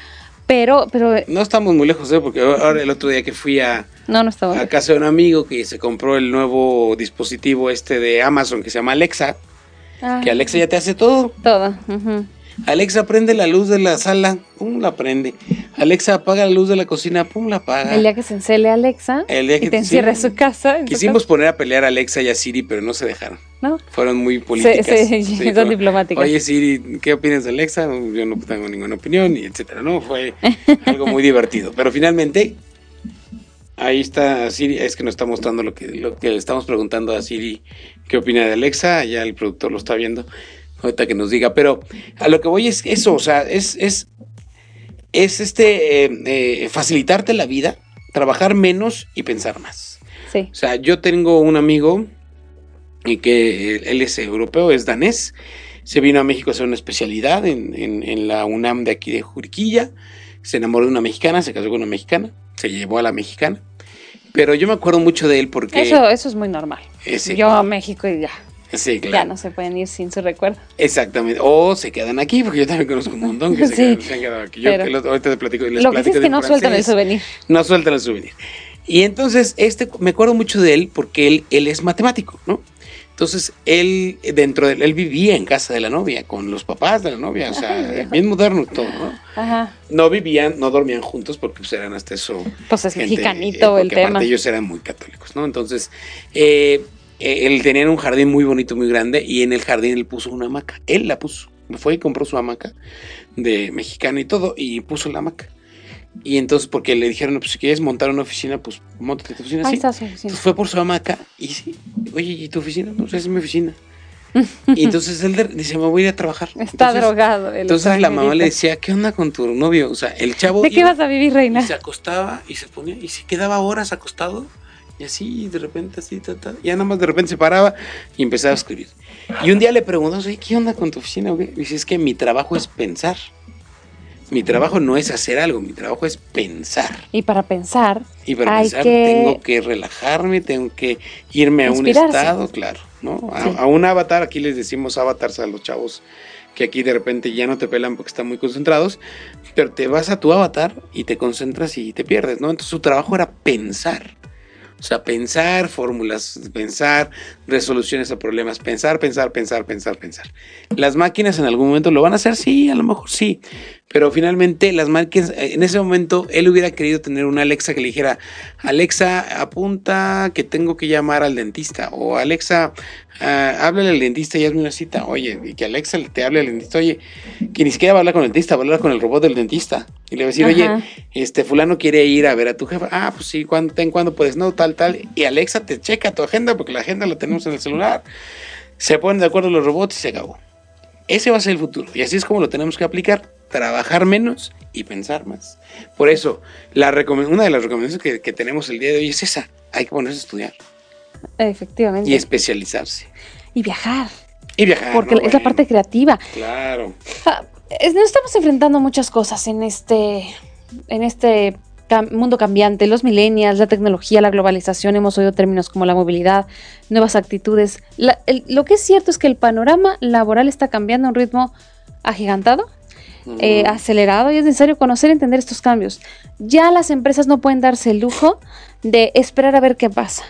pero, pero No estamos muy lejos, ¿eh? Porque ahora el otro día que fui a, no, no está a casa de un amigo que se compró el nuevo dispositivo este de Amazon que se llama Alexa, Ah, que Alexa ya te hace todo. todo. ujú. Alexa prende la luz de la sala, pum, la prende. Alexa apaga la luz de la cocina, pum, la apaga. El día que se encele Alexa El día y te encierra en sí. su casa. en su Quisimos poner a pelear a Alexa y a Siri, pero no se dejaron. ¿no? Fueron muy políticas. sí, son como, diplomáticas. Oye, Siri, ¿qué opinas de Alexa? Yo no tengo ninguna opinión, y etcétera. No, fue algo muy divertido. Pero finalmente, ahí está Siri. Es que nos está mostrando lo que, lo que le estamos preguntando a Siri, ¿qué opina de Alexa? Ya el productor lo está viendo. Ahorita que nos diga, pero a lo que voy es eso, o sea, es, es, es este, eh, eh, facilitarte la vida, trabajar menos y pensar más. Sí. O sea, yo tengo un amigo y que él es europeo, es danés, se vino a México a hacer una especialidad en, en- en la UNAM de aquí de Juriquilla, se enamoró de una mexicana, se casó con una mexicana, se llevó a la mexicana, pero yo me acuerdo mucho de él porque... Eso, eso es muy normal. Yo a México y ya. Sí, Ya claro. no se pueden ir sin su recuerdo. Exactamente. O se quedan aquí, porque yo también conozco un montón que se, quedan- se han quedado aquí. Yo pero- que los- ahorita te platico. Les Lo que platico es que no sueltan el souvenir. No sueltan el souvenir. Y entonces, este, me acuerdo mucho de él porque él, él es matemático, ¿no? Entonces, él, dentro de él vivía en casa de la novia, con los papás de la novia, o sea, bien moderno todo, ¿no? Ajá. No vivían, no dormían juntos porque pues, eran hasta eso. Pues es gente, mexicanito eh, el porque tema. aparte ellos eran muy católicos, ¿no? Entonces, eh, él tenía un jardín muy bonito, muy grande, y en el jardín él puso una hamaca. Él la puso. Fue y compró su hamaca de mexicano y todo, y puso la hamaca. Y entonces, porque le dijeron, pues si quieres montar una oficina, pues montate tu oficina. Ahí sí. está su oficina. Entonces fue por su hamaca y sí, oye, ¿y tu oficina? Esa es mi oficina. y entonces él dice, me voy a ir a trabajar. Está Entonces- drogado. el Entonces la mamá le decía, ¿qué onda con tu novio? O sea, el chavo ¿De qué vas a vivir, y reina? se acostaba y se ponía y se quedaba horas acostado y así de repente así, ta, ta, ya nada más de repente se paraba y empezaba a escribir. Y un día le preguntó, oye, ¿qué onda con tu oficina? güey?" Y dice, es que mi trabajo es pensar. Mi trabajo no es hacer algo, mi trabajo es pensar. Y para pensar, Y para Hay pensar que- tengo que relajarme, tengo que irme a un Inspirarse. estado, claro, ¿no? A, Sí. a un avatar, aquí les decimos avatars a los chavos que aquí de repente ya no te pelan porque están muy concentrados, pero te vas a tu avatar y te concentras y te pierdes, ¿no? Entonces su trabajo era pensar. O sea, pensar fórmulas, pensar resoluciones a problemas, pensar, pensar, pensar, pensar, pensar. Las máquinas en algún momento lo van a hacer, sí, a lo mejor sí, pero finalmente las máquinas, eh, en ese momento él hubiera querido tener una Alexa que le dijera, Alexa, apunta que tengo que llamar al dentista, o Alexa, ah, háblale al dentista y hazme una cita, oye, y que Alexa te hable al dentista, oye, que ni siquiera va a hablar con el dentista, va a hablar con el robot del dentista, y le va a decir, Ajá. oye, este fulano quiere ir a ver a tu jefa. Ah, pues sí, ¿cuándo, ten, ¿cuándo puedes? No, tal, tal. Y Alexa te checa tu agenda porque la agenda la tenemos en el celular. Se ponen de acuerdo los robots y se acabó. Ese va a ser el futuro. Y así es como lo tenemos que aplicar. Trabajar menos y pensar más. Por eso, la una de las recomendaciones que, que tenemos el día de hoy es esa. Hay que ponerse a estudiar efectivamente. y especializarse. Y viajar, Y viajar. porque ¿no? es la parte creativa. Claro. Ah, es- Nos estamos enfrentando muchas cosas en este, en este cam- mundo cambiante, los millennials, la tecnología, la globalización, hemos oído términos como la movilidad, nuevas actitudes. La- el- lo que es cierto es que el panorama laboral está cambiando a un ritmo agigantado, eh, Mm. acelerado y es necesario conocer y entender estos cambios. Ya las empresas no pueden darse el lujo de esperar a ver qué pasa.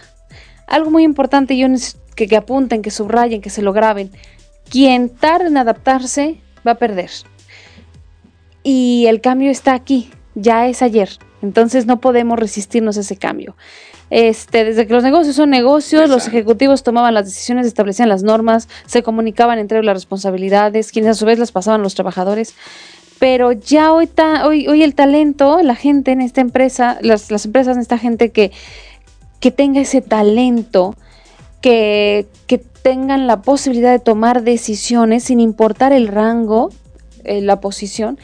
Algo muy importante, yo que, que apunten, que subrayen, que se lo graben. Quien tarde en adaptarse va a perder. Y el cambio está aquí, ya es ayer. Entonces no podemos resistirnos a ese cambio. Este, desde que los negocios son negocios, los ejecutivos tomaban las decisiones, establecían las normas, se comunicaban entre las responsabilidades, quienes a su vez las pasaban a los trabajadores. Pero ya hoy, ta- hoy, hoy el talento, la gente en esta empresa, las, las empresas en esta gente que, que tenga ese talento, que, que tengan la posibilidad de tomar decisiones sin importar el rango, eh, la posición,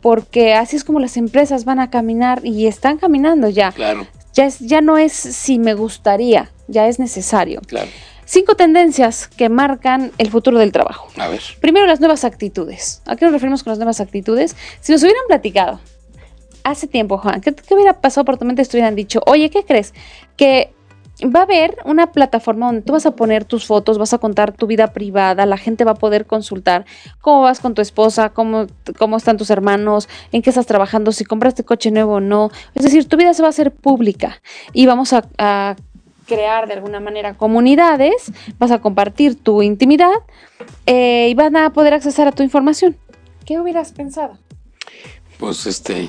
porque así es como las empresas van a caminar y están caminando ya. Claro, Ya, es, ya no es si me gustaría, ya es necesario. claro. Cinco tendencias que marcan el futuro del trabajo. A ver. Primero, las nuevas actitudes. ¿A qué nos referimos con las nuevas actitudes? Si nos hubieran platicado hace tiempo, Juan, ¿qué, qué hubiera pasado por tu mente si te hubieran dicho, oye, ¿qué crees? Que va a haber una plataforma donde tú vas a poner tus fotos, vas a contar tu vida privada, la gente va a poder consultar cómo vas con tu esposa, cómo, cómo están tus hermanos, en qué estás trabajando, si compraste coche nuevo o no. Es decir, tu vida se va a hacer pública y vamos a, a crear de alguna manera comunidades, vas a compartir tu intimidad eh, y van a poder acceder a tu información. ¿Qué hubieras pensado? Pues este.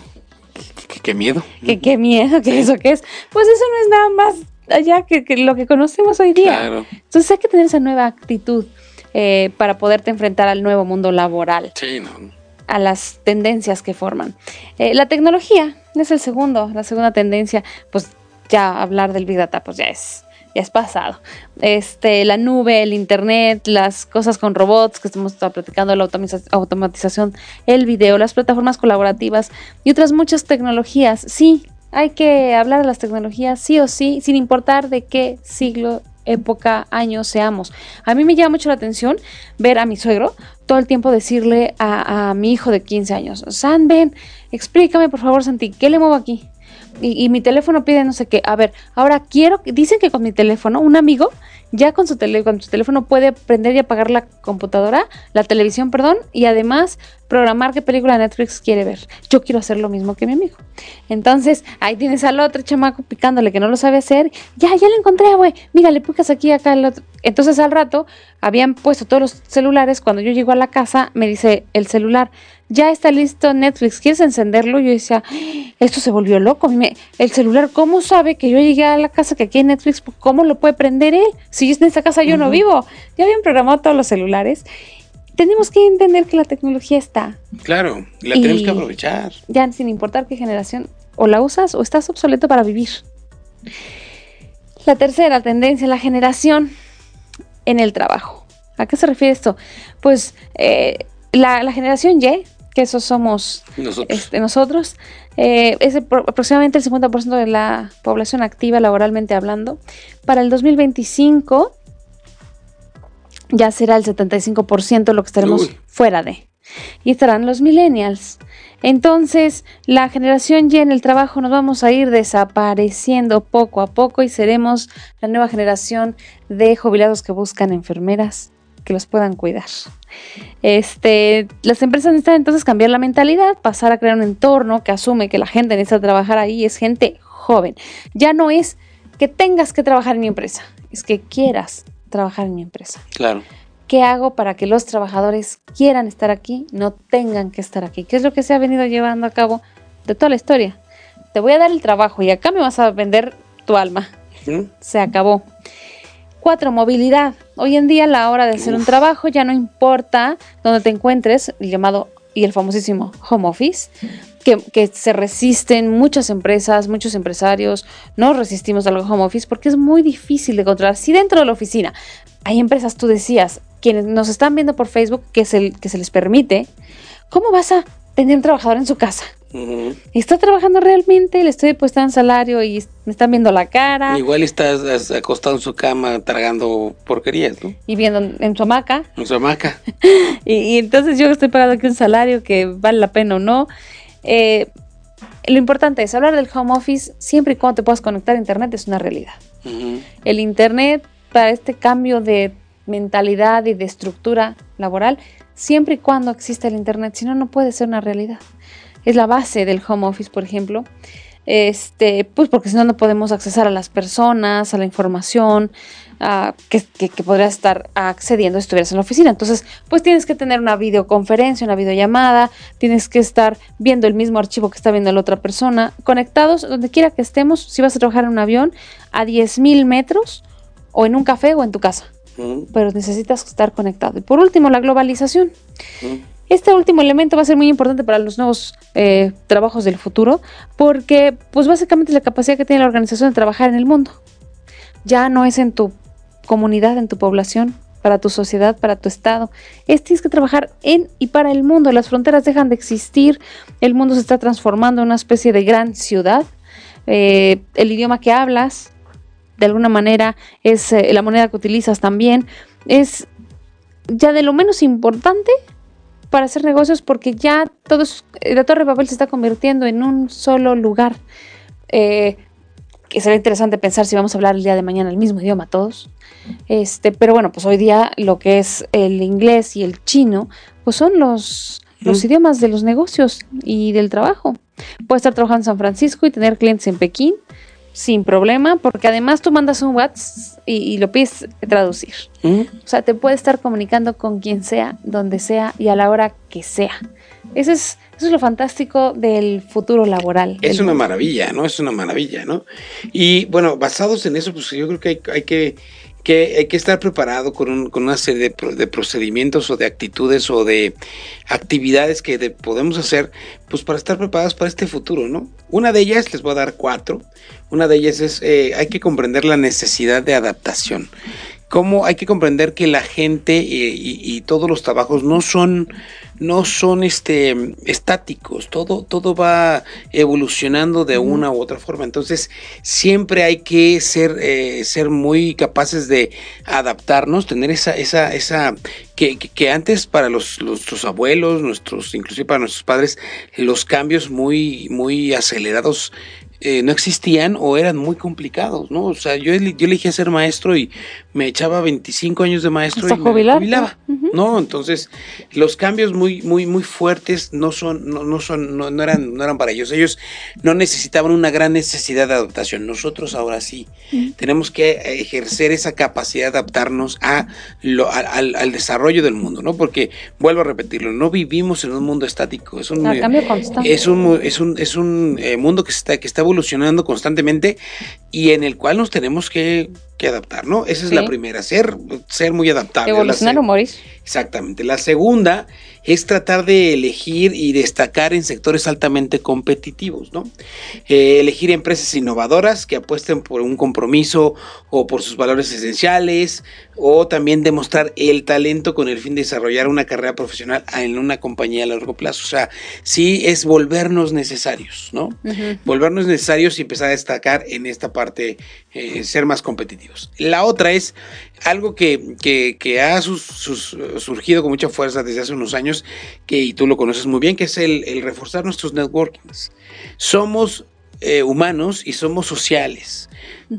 Qué, qué miedo. ¿Qué, qué miedo, qué eso que es. Pues eso no es nada más allá que, que lo que conocemos hoy día. Claro. Entonces hay que tener esa nueva actitud eh, para poderte enfrentar al nuevo mundo laboral, Sí, no. a las tendencias que forman. Eh, la tecnología es el segundo, la segunda tendencia, pues ya hablar del Big Data, pues ya es ya es pasado. Este, la nube, el internet, las cosas con robots que estamos platicando, la automatización, el video, las plataformas colaborativas y otras muchas tecnologías. Sí, hay que hablar de las tecnologías sí o sí, sin importar de qué siglo época, año seamos. A mí me llama mucho la atención ver a mi suegro todo el tiempo decirle a, mi hijo de 15 años, San, ven, explícame por favor, Santi, ¿qué le muevo aquí? Y, mi teléfono pide no sé qué. A ver, ahora quiero, dicen que con mi teléfono, un amigo ya con su, con su teléfono puede prender y apagar la computadora, la televisión, perdón, y además programar qué película Netflix quiere ver. Yo quiero hacer lo mismo que mi amigo. Entonces, ahí tienes al otro chamaco picándole que no lo sabe hacer. Ya, ya lo encontré, güey. Mira, le picas aquí, acá, el otro. Entonces, al rato, habían puesto todos los celulares. Cuando yo llego a la casa, me dice el celular, ya está listo Netflix, ¿quieres encenderlo? Yo decía, esto se volvió loco. El celular, ¿cómo sabe que yo llegué a la casa que aquí hay Netflix? ¿Cómo lo puede prender él? Si en esta casa yo no vivo. Ya habían programado todos los celulares. Tenemos que entender que la tecnología está. Claro, la tenemos que aprovechar. Ya sin importar qué generación, o la usas o estás obsoleto para vivir. La tercera tendencia, la generación en el trabajo. ¿A qué se refiere esto? Pues eh, la, generación Y, que eso somos nosotros, este, eh, es aproximadamente el 50% de la población activa laboralmente hablando. Para el 2025 ya será el 75% lo que estaremos fuera de. Y estarán los millennials. Entonces, la generación Y en el trabajo nos vamos a ir desapareciendo poco a poco y seremos la nueva generación de jubilados que buscan enfermeras que los puedan cuidar. Este, las empresas necesitan entonces cambiar la mentalidad, pasar a crear un entorno que asume que la gente necesita trabajar ahí es gente joven. Ya no es que tengas que trabajar en mi empresa, es que quieras trabajar en mi empresa. Claro. ¿Qué hago para que los trabajadores quieran estar aquí, no tengan que estar aquí? ¿Qué es lo que se ha venido llevando a cabo de toda la historia? Te voy a dar el trabajo y acá me vas a vender tu alma. Se acabó. Cuatro, movilidad. Hoy en día, a la hora de hacer un trabajo, ya no importa dónde te encuentres, el llamado y el famosísimo home office, que, que, se resisten muchas empresas, muchos empresarios, no resistimos al home office porque es muy difícil de controlar. Si dentro de la oficina hay empresas, tú decías, quienes nos están viendo por Facebook, que se, que se les permite, ¿cómo vas a tener un trabajador en su casa? Está trabajando realmente, le estoy depositando salario y me están viendo la cara. Igual estás acostado en su cama tragando porquerías, ¿no? Y viendo en su hamaca. En su hamaca. y, entonces yo estoy pagando aquí un salario que vale la pena o no. Eh, lo importante es hablar del home office siempre y cuando te puedas conectar a internet es una realidad. El internet para este cambio de mentalidad y de estructura laboral, siempre y cuando exista el internet, si no, no puede ser una realidad es la base del home office, por ejemplo. Este, pues porque si no, no podemos accesar a las personas, a la información que, que, podrías estar accediendo si estuvieras en la oficina. Entonces, pues tienes que tener una videoconferencia, una videollamada, tienes que estar viendo el mismo archivo que está viendo la otra persona, conectados donde quiera que estemos, si vas a trabajar en un avión, a 10.000 metros, o en un café o en tu casa. Pero necesitas estar conectado. Y por último, la globalización. Este último elemento va a ser muy importante para los nuevos eh, trabajos del futuro porque pues básicamente es la capacidad que tiene la organización de trabajar en el mundo. Ya no es en tu comunidad, en tu población, para tu sociedad, para tu estado. Es tienes que trabajar en y para el mundo. Las fronteras dejan de existir. El mundo se está transformando en una especie de gran ciudad. Eh, el idioma que hablas, de alguna manera, es eh, la moneda que utilizas también. Es ya de lo menos importante para hacer negocios porque ya todos, la Torre de Papel se está convirtiendo en un solo lugar. Eh, que será interesante pensar si vamos a hablar el día de mañana el mismo idioma todos. Este, pero bueno, pues hoy día lo que es el inglés y el chino, pues son los, los idiomas de los negocios y del trabajo. Puedes estar trabajando en San Francisco y tener clientes en Pekín sin problema, porque además tú mandas un WhatsApp y, lo pides traducir. O sea, te puedes estar comunicando con quien sea, donde sea y a la hora que sea. Eso es, eso es lo fantástico del futuro laboral. Es una maravilla, ¿no? Es una maravilla, ¿no? Y bueno, basados en eso, pues yo creo que hay, que que hay que estar preparado con, con una serie de, procedimientos o de actitudes o de actividades que podemos hacer pues para estar preparados para este futuro, ¿no? Una de ellas, les voy a dar cuatro, una de ellas es, eh, hay que comprender la necesidad de adaptación cómo hay que comprender que la gente eh, y, todos los trabajos no son no son este estáticos, todo, todo va evolucionando de una u otra forma. Entonces, siempre hay que ser, eh, ser muy capaces de adaptarnos, tener esa, esa, esa, que, que, antes para los, nuestros abuelos, nuestros, inclusive para nuestros padres, los cambios muy, muy acelerados eh, no existían o eran muy complicados, ¿no? O sea, yo, yo elegí ser maestro y me echaba 25 años de maestro y me jubilaba, ¿no? Entonces, los cambios muy, muy, muy fuertes no son, no, no son, no, no, eran, no eran para ellos. Ellos no necesitaban una gran necesidad de adaptación. Nosotros ahora sí. Tenemos que ejercer esa capacidad de adaptarnos a lo, al, al, desarrollo del mundo, ¿no? Porque, vuelvo a repetirlo, no vivimos en un mundo estático. Es un, cambio constante. Es un, es un, es un eh, mundo que está, que está evolucionando constantemente y en el cual nos tenemos que, adaptar, ¿no? Esa es la primera, ser, ser muy adaptable. Evolucionar o morir. Exactamente. La segunda es tratar de elegir y destacar en sectores altamente competitivos, ¿no? Eh, elegir empresas innovadoras que apuesten por un compromiso o por sus valores esenciales, o también demostrar el talento con el fin de desarrollar una carrera profesional en una compañía a largo plazo. O sea, sí es volvernos necesarios, ¿no? Volvernos necesarios y empezar a destacar en esta parte, eh, ser más competitivos. La otra es algo que, que, ha surgido con mucha fuerza desde hace unos años, que y tú lo conoces muy bien, que es el, reforzar nuestros networkings. Somos eh, humanos y somos sociales,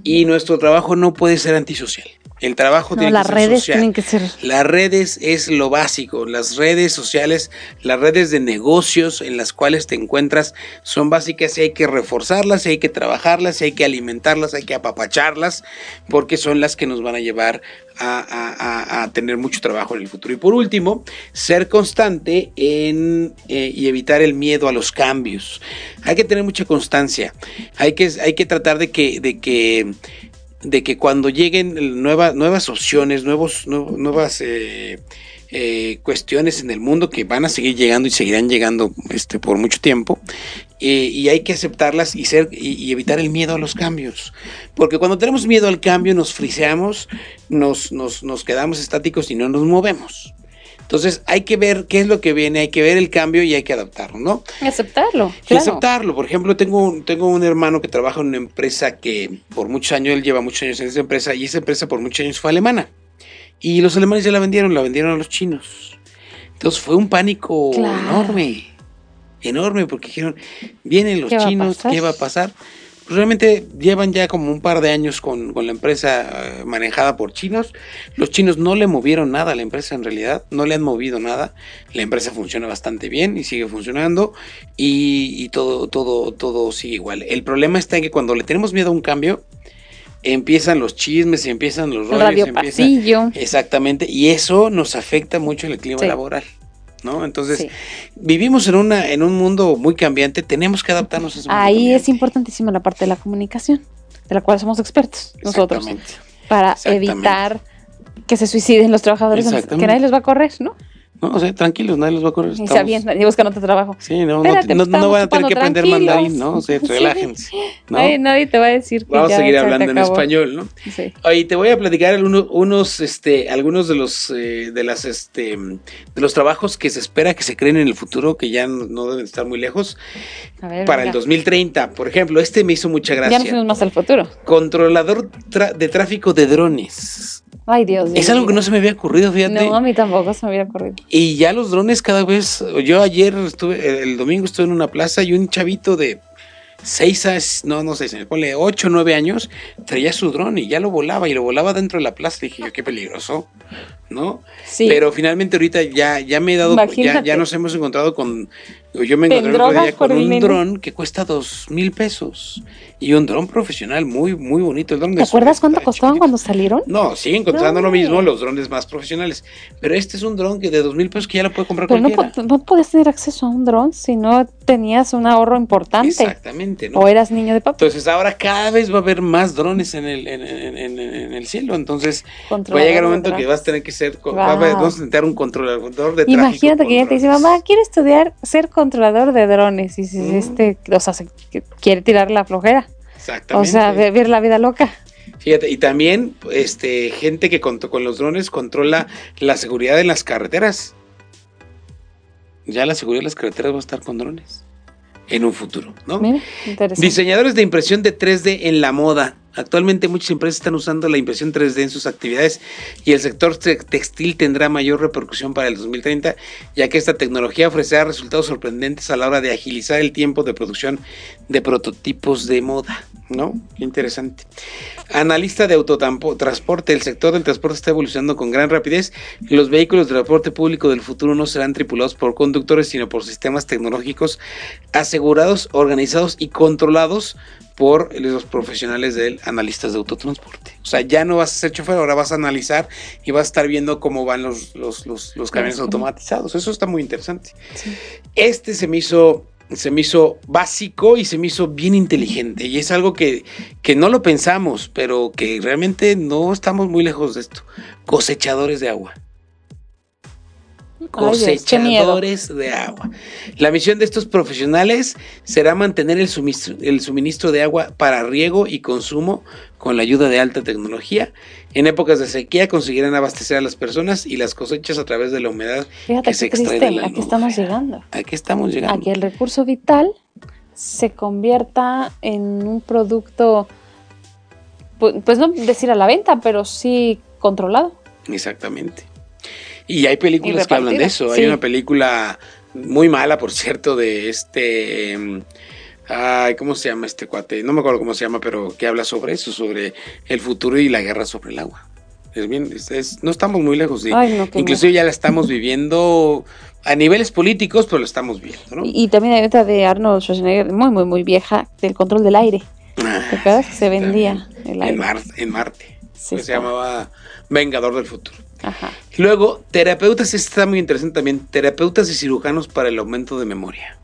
y nuestro trabajo no puede ser antisocial. El trabajo tiene que ser redes Tienen que ser. Las redes es lo básico. Las redes sociales, las redes de negocios en las cuales te encuentras son básicas y hay que reforzarlas, y hay que trabajarlas, y hay que alimentarlas, hay que apapacharlas, porque son las que nos van a llevar a, tener mucho trabajo en el futuro. Y por último, ser constante en, eh, y evitar el miedo a los cambios. Hay que tener mucha constancia. Hay que, hay que tratar de que, de que de que cuando lleguen nuevas, nuevas opciones, nuevos, nuevas eh, eh, cuestiones en el mundo que van a seguir llegando y seguirán llegando este, por mucho tiempo, eh, y hay que aceptarlas y, ser, y, evitar el miedo a los cambios. Porque cuando tenemos miedo al cambio nos friseamos, nos, nos, nos quedamos estáticos y no nos movemos. Entonces hay que ver qué es lo que viene, hay que ver el cambio y hay que adaptarlo, ¿no? aceptarlo. Claro. aceptarlo. Por ejemplo, tengo, tengo un hermano que trabaja en una empresa que por muchos años, él lleva muchos años en esa empresa y esa empresa por muchos años fue alemana. Y los alemanes ya la vendieron, la vendieron a los chinos. Entonces fue un pánico enorme, enorme, porque dijeron, vienen los chinos, ¿qué va a pasar? Realmente llevan ya como un par de años con, la empresa eh, manejada por chinos. Los chinos no le movieron nada a la empresa en realidad, no le han movido nada. La empresa funciona bastante bien y sigue funcionando y, todo, todo, todo sigue igual. El problema está en que cuando le tenemos miedo a un cambio, empiezan los chismes y empiezan los rollos. Radio pasillo. Exactamente, y eso nos afecta mucho el clima laboral. ¿No? Entonces, vivimos en una en un mundo muy cambiante, tenemos que adaptarnos a ese mundo Ahí es importantísima la parte de la comunicación, de la cual somos expertos nosotros, para evitar que se suiciden los trabajadores, que nadie les va a correr, ¿no? No, o sea, tranquilos, nadie los va a correr. Y se avientan y buscan otro trabajo. Sí, no, no, no, van a tener que aprender mandarín, ¿no? O sea, relájense. Nadie, te va a decir que Vamos a seguir hablando en español, ¿no? Sí. Oye, te voy a platicar algunos, unos, este, algunos de los, eh, de las, este, de los trabajos que se espera que se creen en el futuro, que ya no deben estar muy lejos. A ver, para el 2030, por ejemplo, este me hizo mucha gracia. Ya nos fuimos más al futuro. Controlador de tráfico de drones. Ay, Dios. Es algo que no se me había ocurrido, fíjate. No, a mí tampoco se me había ocurrido. Y ya los drones cada vez, yo ayer estuve, el domingo estuve en una plaza y un chavito de seis a, no, no sé, se me pone ocho, nueve años, traía su dron y ya lo volaba y lo volaba dentro de la plaza. dije yo, qué peligroso, ¿no? Sí. Pero finalmente ahorita ya, ya me he dado, ya, ya, nos hemos encontrado con, Yo me ¿Te encontré otro día con un dron que cuesta dos mil pesos. Y un dron profesional muy, muy bonito. El dron de ¿Te acuerdas cuánto costaban cuando salieron? No, siguen costando No. lo mismo los drones más profesionales. Pero este es un dron que de dos mil pesos que ya lo puede comprar Pero no, cualquiera. po- no podías tener acceso a un dron si no tenías un ahorro importante. Exactamente, ¿no? O eras niño de papá. Entonces ahora cada vez va a haber más drones en el, en, en- en- en el cielo. Entonces va a llegar un momento que vas a tener que ser, Wow. vamos a necesitar un controlador de tráfico. Imagínate que ella te dice, mamá, quiero estudiar ser controlador de drones. Y si Mm. este, o sea, se- quiere tirar la flojera. Exactamente. O sea, vivir la vida loca. Fíjate, y también este gente que con, con los drones controla la seguridad en las carreteras. Ya la seguridad de las carreteras va a estar con drones en un futuro, ¿no? Mira, interesante. Diseñadores de impresión de 3D en la moda. Actualmente muchas empresas están usando la impresión 3D en sus actividades y el sector te- textil tendrá mayor repercusión para el 2030, ya que esta tecnología ofrecerá resultados sorprendentes a la hora de agilizar el tiempo de producción de prototipos de moda. ¿No? Interesante. Analista de autotransporte. El sector del transporte está evolucionando con gran rapidez. y Los vehículos de transporte público del futuro no serán tripulados por conductores, sino por sistemas tecnológicos asegurados, organizados y controlados por los profesionales del analistas de autotransporte. O sea, ya no vas a ser chofer, ahora vas a analizar y vas a estar viendo cómo van los, los, los, los camiones automatizados. Eso está muy interesante. Sí. Este se me hizo se me hizo básico y se me hizo bien inteligente y es algo que, que no lo pensamos, pero que realmente no estamos muy lejos de esto. Cosechadores de agua. Ay, Dios. Cosechadores de agua. La misión de estos profesionales será mantener el suministro, el suministro de agua para riego y consumo con la ayuda de alta tecnología. En épocas de sequía conseguirán abastecer a las personas y las cosechas a través de la humedad Fíjate que se extrae triste. de la Aquí estamos llegando. ¿A qué estamos llegando? A que el recurso vital se convierta en un producto, pu- pues no decir a la venta, pero sí controlado. Exactamente. Y hay películas Y que hablan de eso. sí. Hay una película muy mala, por cierto, de este. em, Ay, ¿cómo se llama este cuate? No me acuerdo cómo se llama, pero que habla sobre eso, sobre el futuro y la guerra sobre el agua. Es bien, es- es- no estamos muy lejos de. Ay, no, Inclusive ya la estamos viviendo a niveles políticos, pero lo estamos viendo, ¿no? Y, y también hay otra de Arnold Schwarzenegger, muy, muy, muy vieja, del control del aire. Ah, ¿Te acuerdas que se vendía el En? Mar- en Marte. Sí, que se está. llamaba Vengador del Futuro. Ajá. Luego, terapeutas, este está muy interesante también, terapeutas y cirujanos para el aumento de memoria.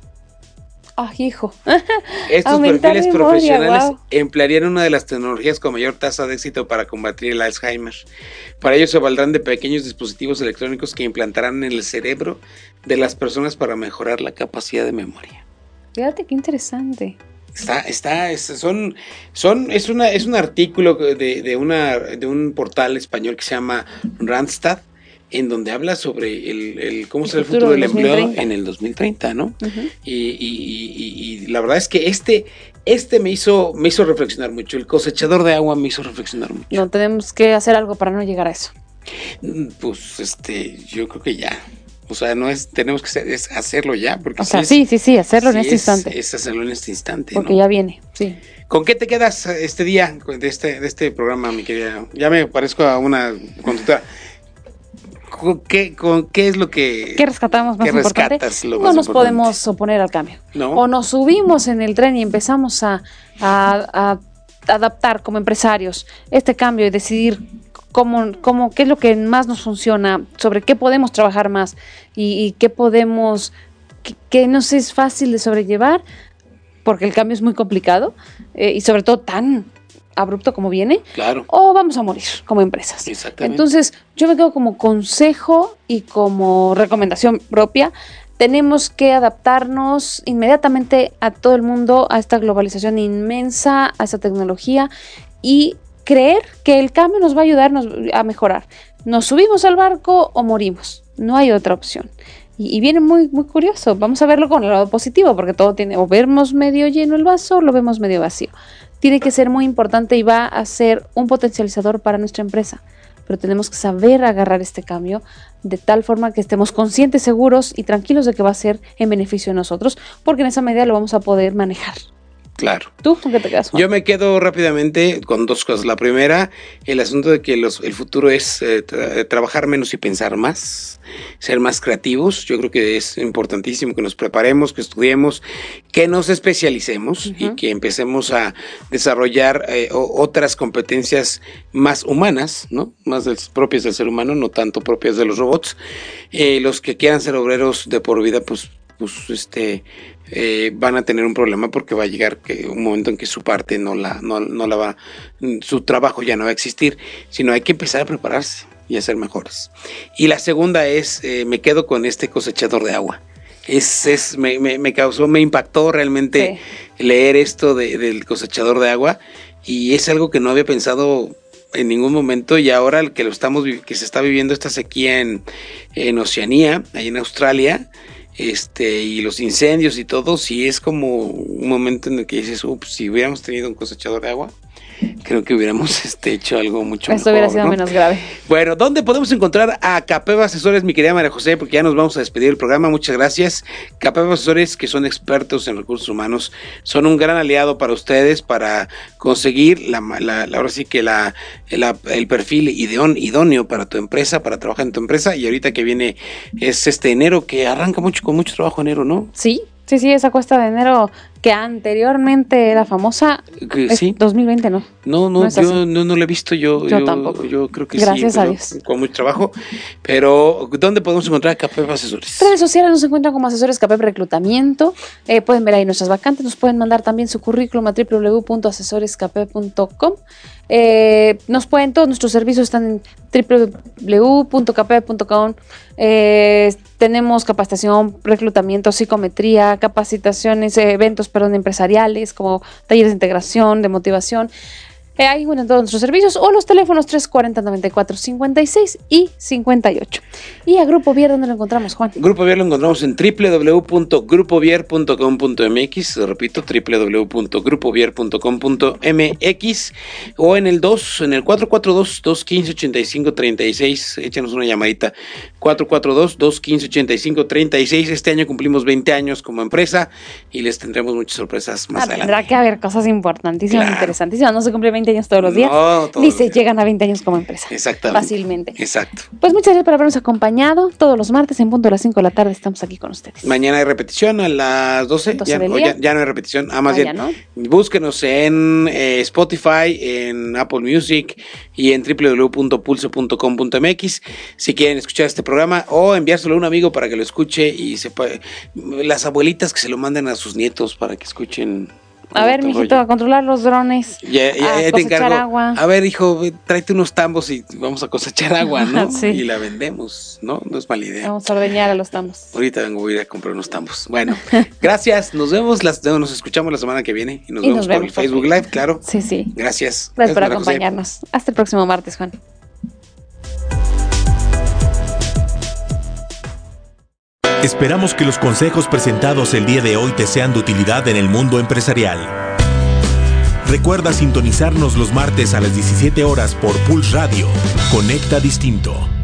Ah, hijo. Estos Aumentar perfiles memoria, profesionales emplearían una de las tecnologías con mayor tasa de éxito para combatir el Alzheimer. Para ello se valdrán de pequeños dispositivos electrónicos que implantarán en el cerebro de las personas para mejorar la capacidad de memoria. Fíjate qué interesante. Está, está, es, son, son, es una, es un artículo de, de una, de un portal español que se llama Randstad, en donde habla sobre el, el cómo será el futuro del empleo 2030. en el 2030, ¿no? Y- y- y la verdad es que este, este me hizo, me hizo reflexionar mucho. El cosechador de agua me hizo reflexionar mucho. No tenemos que hacer algo para no llegar a eso. Mm, Pues, este, yo creo que ya. O sea, no es, tenemos que hacer, es hacerlo ya, porque O sea, es- sí, sí, sí, hacerlo en este es- instante. Es hacerlo en este instante. porque ¿no? ya viene, sí. ¿Con qué te quedas este día de este, de este programa, mi querida? Ya me parezco a una conductora. ¿Con qué, con qué es lo que... ¿Qué rescatamos más ¿Qué importante? lo no más nos importante? podemos oponer al cambio. ¿No? O nos subimos en el tren y empezamos a, a- a adaptar como empresarios este cambio y decidir cómo, cómo, qué es lo que más nos funciona, sobre qué podemos trabajar más y, y qué podemos, qué, qué nos es fácil de sobrellevar, porque el cambio es muy complicado eh, y sobre todo tan abrupto como viene, Claro, o vamos a morir como empresas. exactamente. Entonces, yo me quedo como consejo y como recomendación propia. Tenemos que adaptarnos inmediatamente a todo el mundo, a esta globalización inmensa, a esta tecnología y creer que el cambio nos va a ayudarnos a mejorar. Nos subimos al barco o morimos. No hay otra opción. Y, y viene muy, muy curioso. Vamos a verlo con el lado positivo, porque todo tiene, o vemos medio lleno el vaso o lo vemos medio vacío. Tiene que ser muy importante y va a ser un potencializador para nuestra empresa. Pero tenemos que saber agarrar este cambio de tal forma que estemos conscientes, seguros y tranquilos de que va a ser en beneficio de nosotros, porque en esa medida lo vamos a poder manejar. Claro. ¿Tú con qué te quedas? Juan? Yo me quedo rápidamente con dos cosas. La primera, el asunto de que los, el futuro es eh, tra- trabajar menos y pensar más, ser más creativos. Yo creo que es importantísimo que nos preparemos, que estudiemos, que nos especialicemos y que empecemos a desarrollar eh, otras competencias más humanas, ¿no? Más del- propias del ser humano, no tanto propias de los robots. Eh, los que quieran ser obreros de por vida, pues pues este eh, van a tener un problema porque va a llegar que un momento en que su parte no la no, no la va su trabajo ya no va a existir sino hay que empezar a prepararse y a ser mejores y la segunda es eh, me quedo con este cosechador de agua. Es, es me, me- me causó me impactó realmente leer esto de- del cosechador de agua y es algo que no había pensado en ningún momento y ahora que lo estamos que se está viviendo esta sequía en, en Oceanía, ahí en Australia, este y los incendios y todo, sí es como un momento en el que dices, si hubiéramos tenido un cosechador de agua, creo que hubiéramos este, hecho algo mucho Esto mejor. hubiera sido ¿no? menos grave. Bueno, ¿dónde podemos encontrar a Capeva Asesores, mi querida María José? Porque ya nos vamos a despedir del programa. Muchas gracias. Capeva Asesores, que son expertos en recursos humanos, son un gran aliado para ustedes para conseguir la, la- la- ahora sí que la, la- el perfil ideón- idóneo para tu empresa, para trabajar en tu empresa. Y ahorita que viene es este enero, que arranca mucho con mucho trabajo enero, ¿no? Sí, sí, sí, esa cuesta de enero que anteriormente era famosa. Sí. 2020, ¿no? No, no, yo no, no lo he visto, yo, Yo tampoco. yo creo que Gracias sí. a pero Dios. Con mucho trabajo. Pero, ¿dónde podemos encontrar a Capeva Asesores? Redes sociales nos encuentran como asesores CAPEP Reclutamiento. Eh, pueden ver ahí nuestras vacantes. Nos pueden mandar también su currículum a www.asesorescapep.com. Eh, nos pueden, todos nuestros servicios están en www.capep.com. Eh, tenemos capacitación, reclutamiento, psicometría, capacitaciones, eventos, perdón, empresariales, como talleres de integración, de motivación. Eh, ahí encuentran todos nuestros servicios o los teléfonos 340 94 56 y 58. Y a Grupo Vier, ¿dónde lo encontramos, Juan? Grupo Vier lo encontramos en www.grupovier.com.mx, repito, www.grupovier.com.mx o en el 2, en el 442-215-8536, échanos una llamadita, 442-215-8536, este año cumplimos 20 años como empresa y les tendremos muchas sorpresas más Ah, adelante. tendrá que haber cosas importantísimas, Claro. interesantísimas. No se cumple 20 años todos los días, No, todos los días. llegan a 20 años como empresa. Exactamente. Fácilmente. Exacto. Pues muchas gracias por habernos acompañado. Todos los martes en punto a las 5 de la tarde estamos aquí con ustedes. Mañana hay repetición a las 12. 12 ya, del o día. ya, ya no hay repetición. Ah, más Ah, bien. no. Búsquenos en eh, Spotify, en Apple Music y en www.pulso.com.mx si quieren escuchar este programa o enviárselo a un amigo para que lo escuche y sepa. Las abuelitas que se lo manden a sus nietos para que escuchen. A ver, mijito, rollo. a controlar los drones. Ya, ya- a ya cosechar agua. A ver, hijo, tráete unos tambos y vamos a cosechar agua, ¿no? Sí. Y la vendemos, ¿no? No es mala idea. Vamos a ordeñar a los tambos. Ahorita vengo a ir a comprar unos tambos. Bueno, gracias. Nos vemos, las, nos escuchamos la semana que viene y nos Y vemos nos por vemos el por Facebook Facebook. Live, claro. Sí, sí. Gracias. Gracias por José. acompañarnos. Hasta el próximo martes, Juan. Esperamos que los consejos presentados el día de hoy te sean de utilidad en el mundo empresarial. Recuerda sintonizarnos los martes a las 17 horas por Pulse Radio. Conecta Distinto.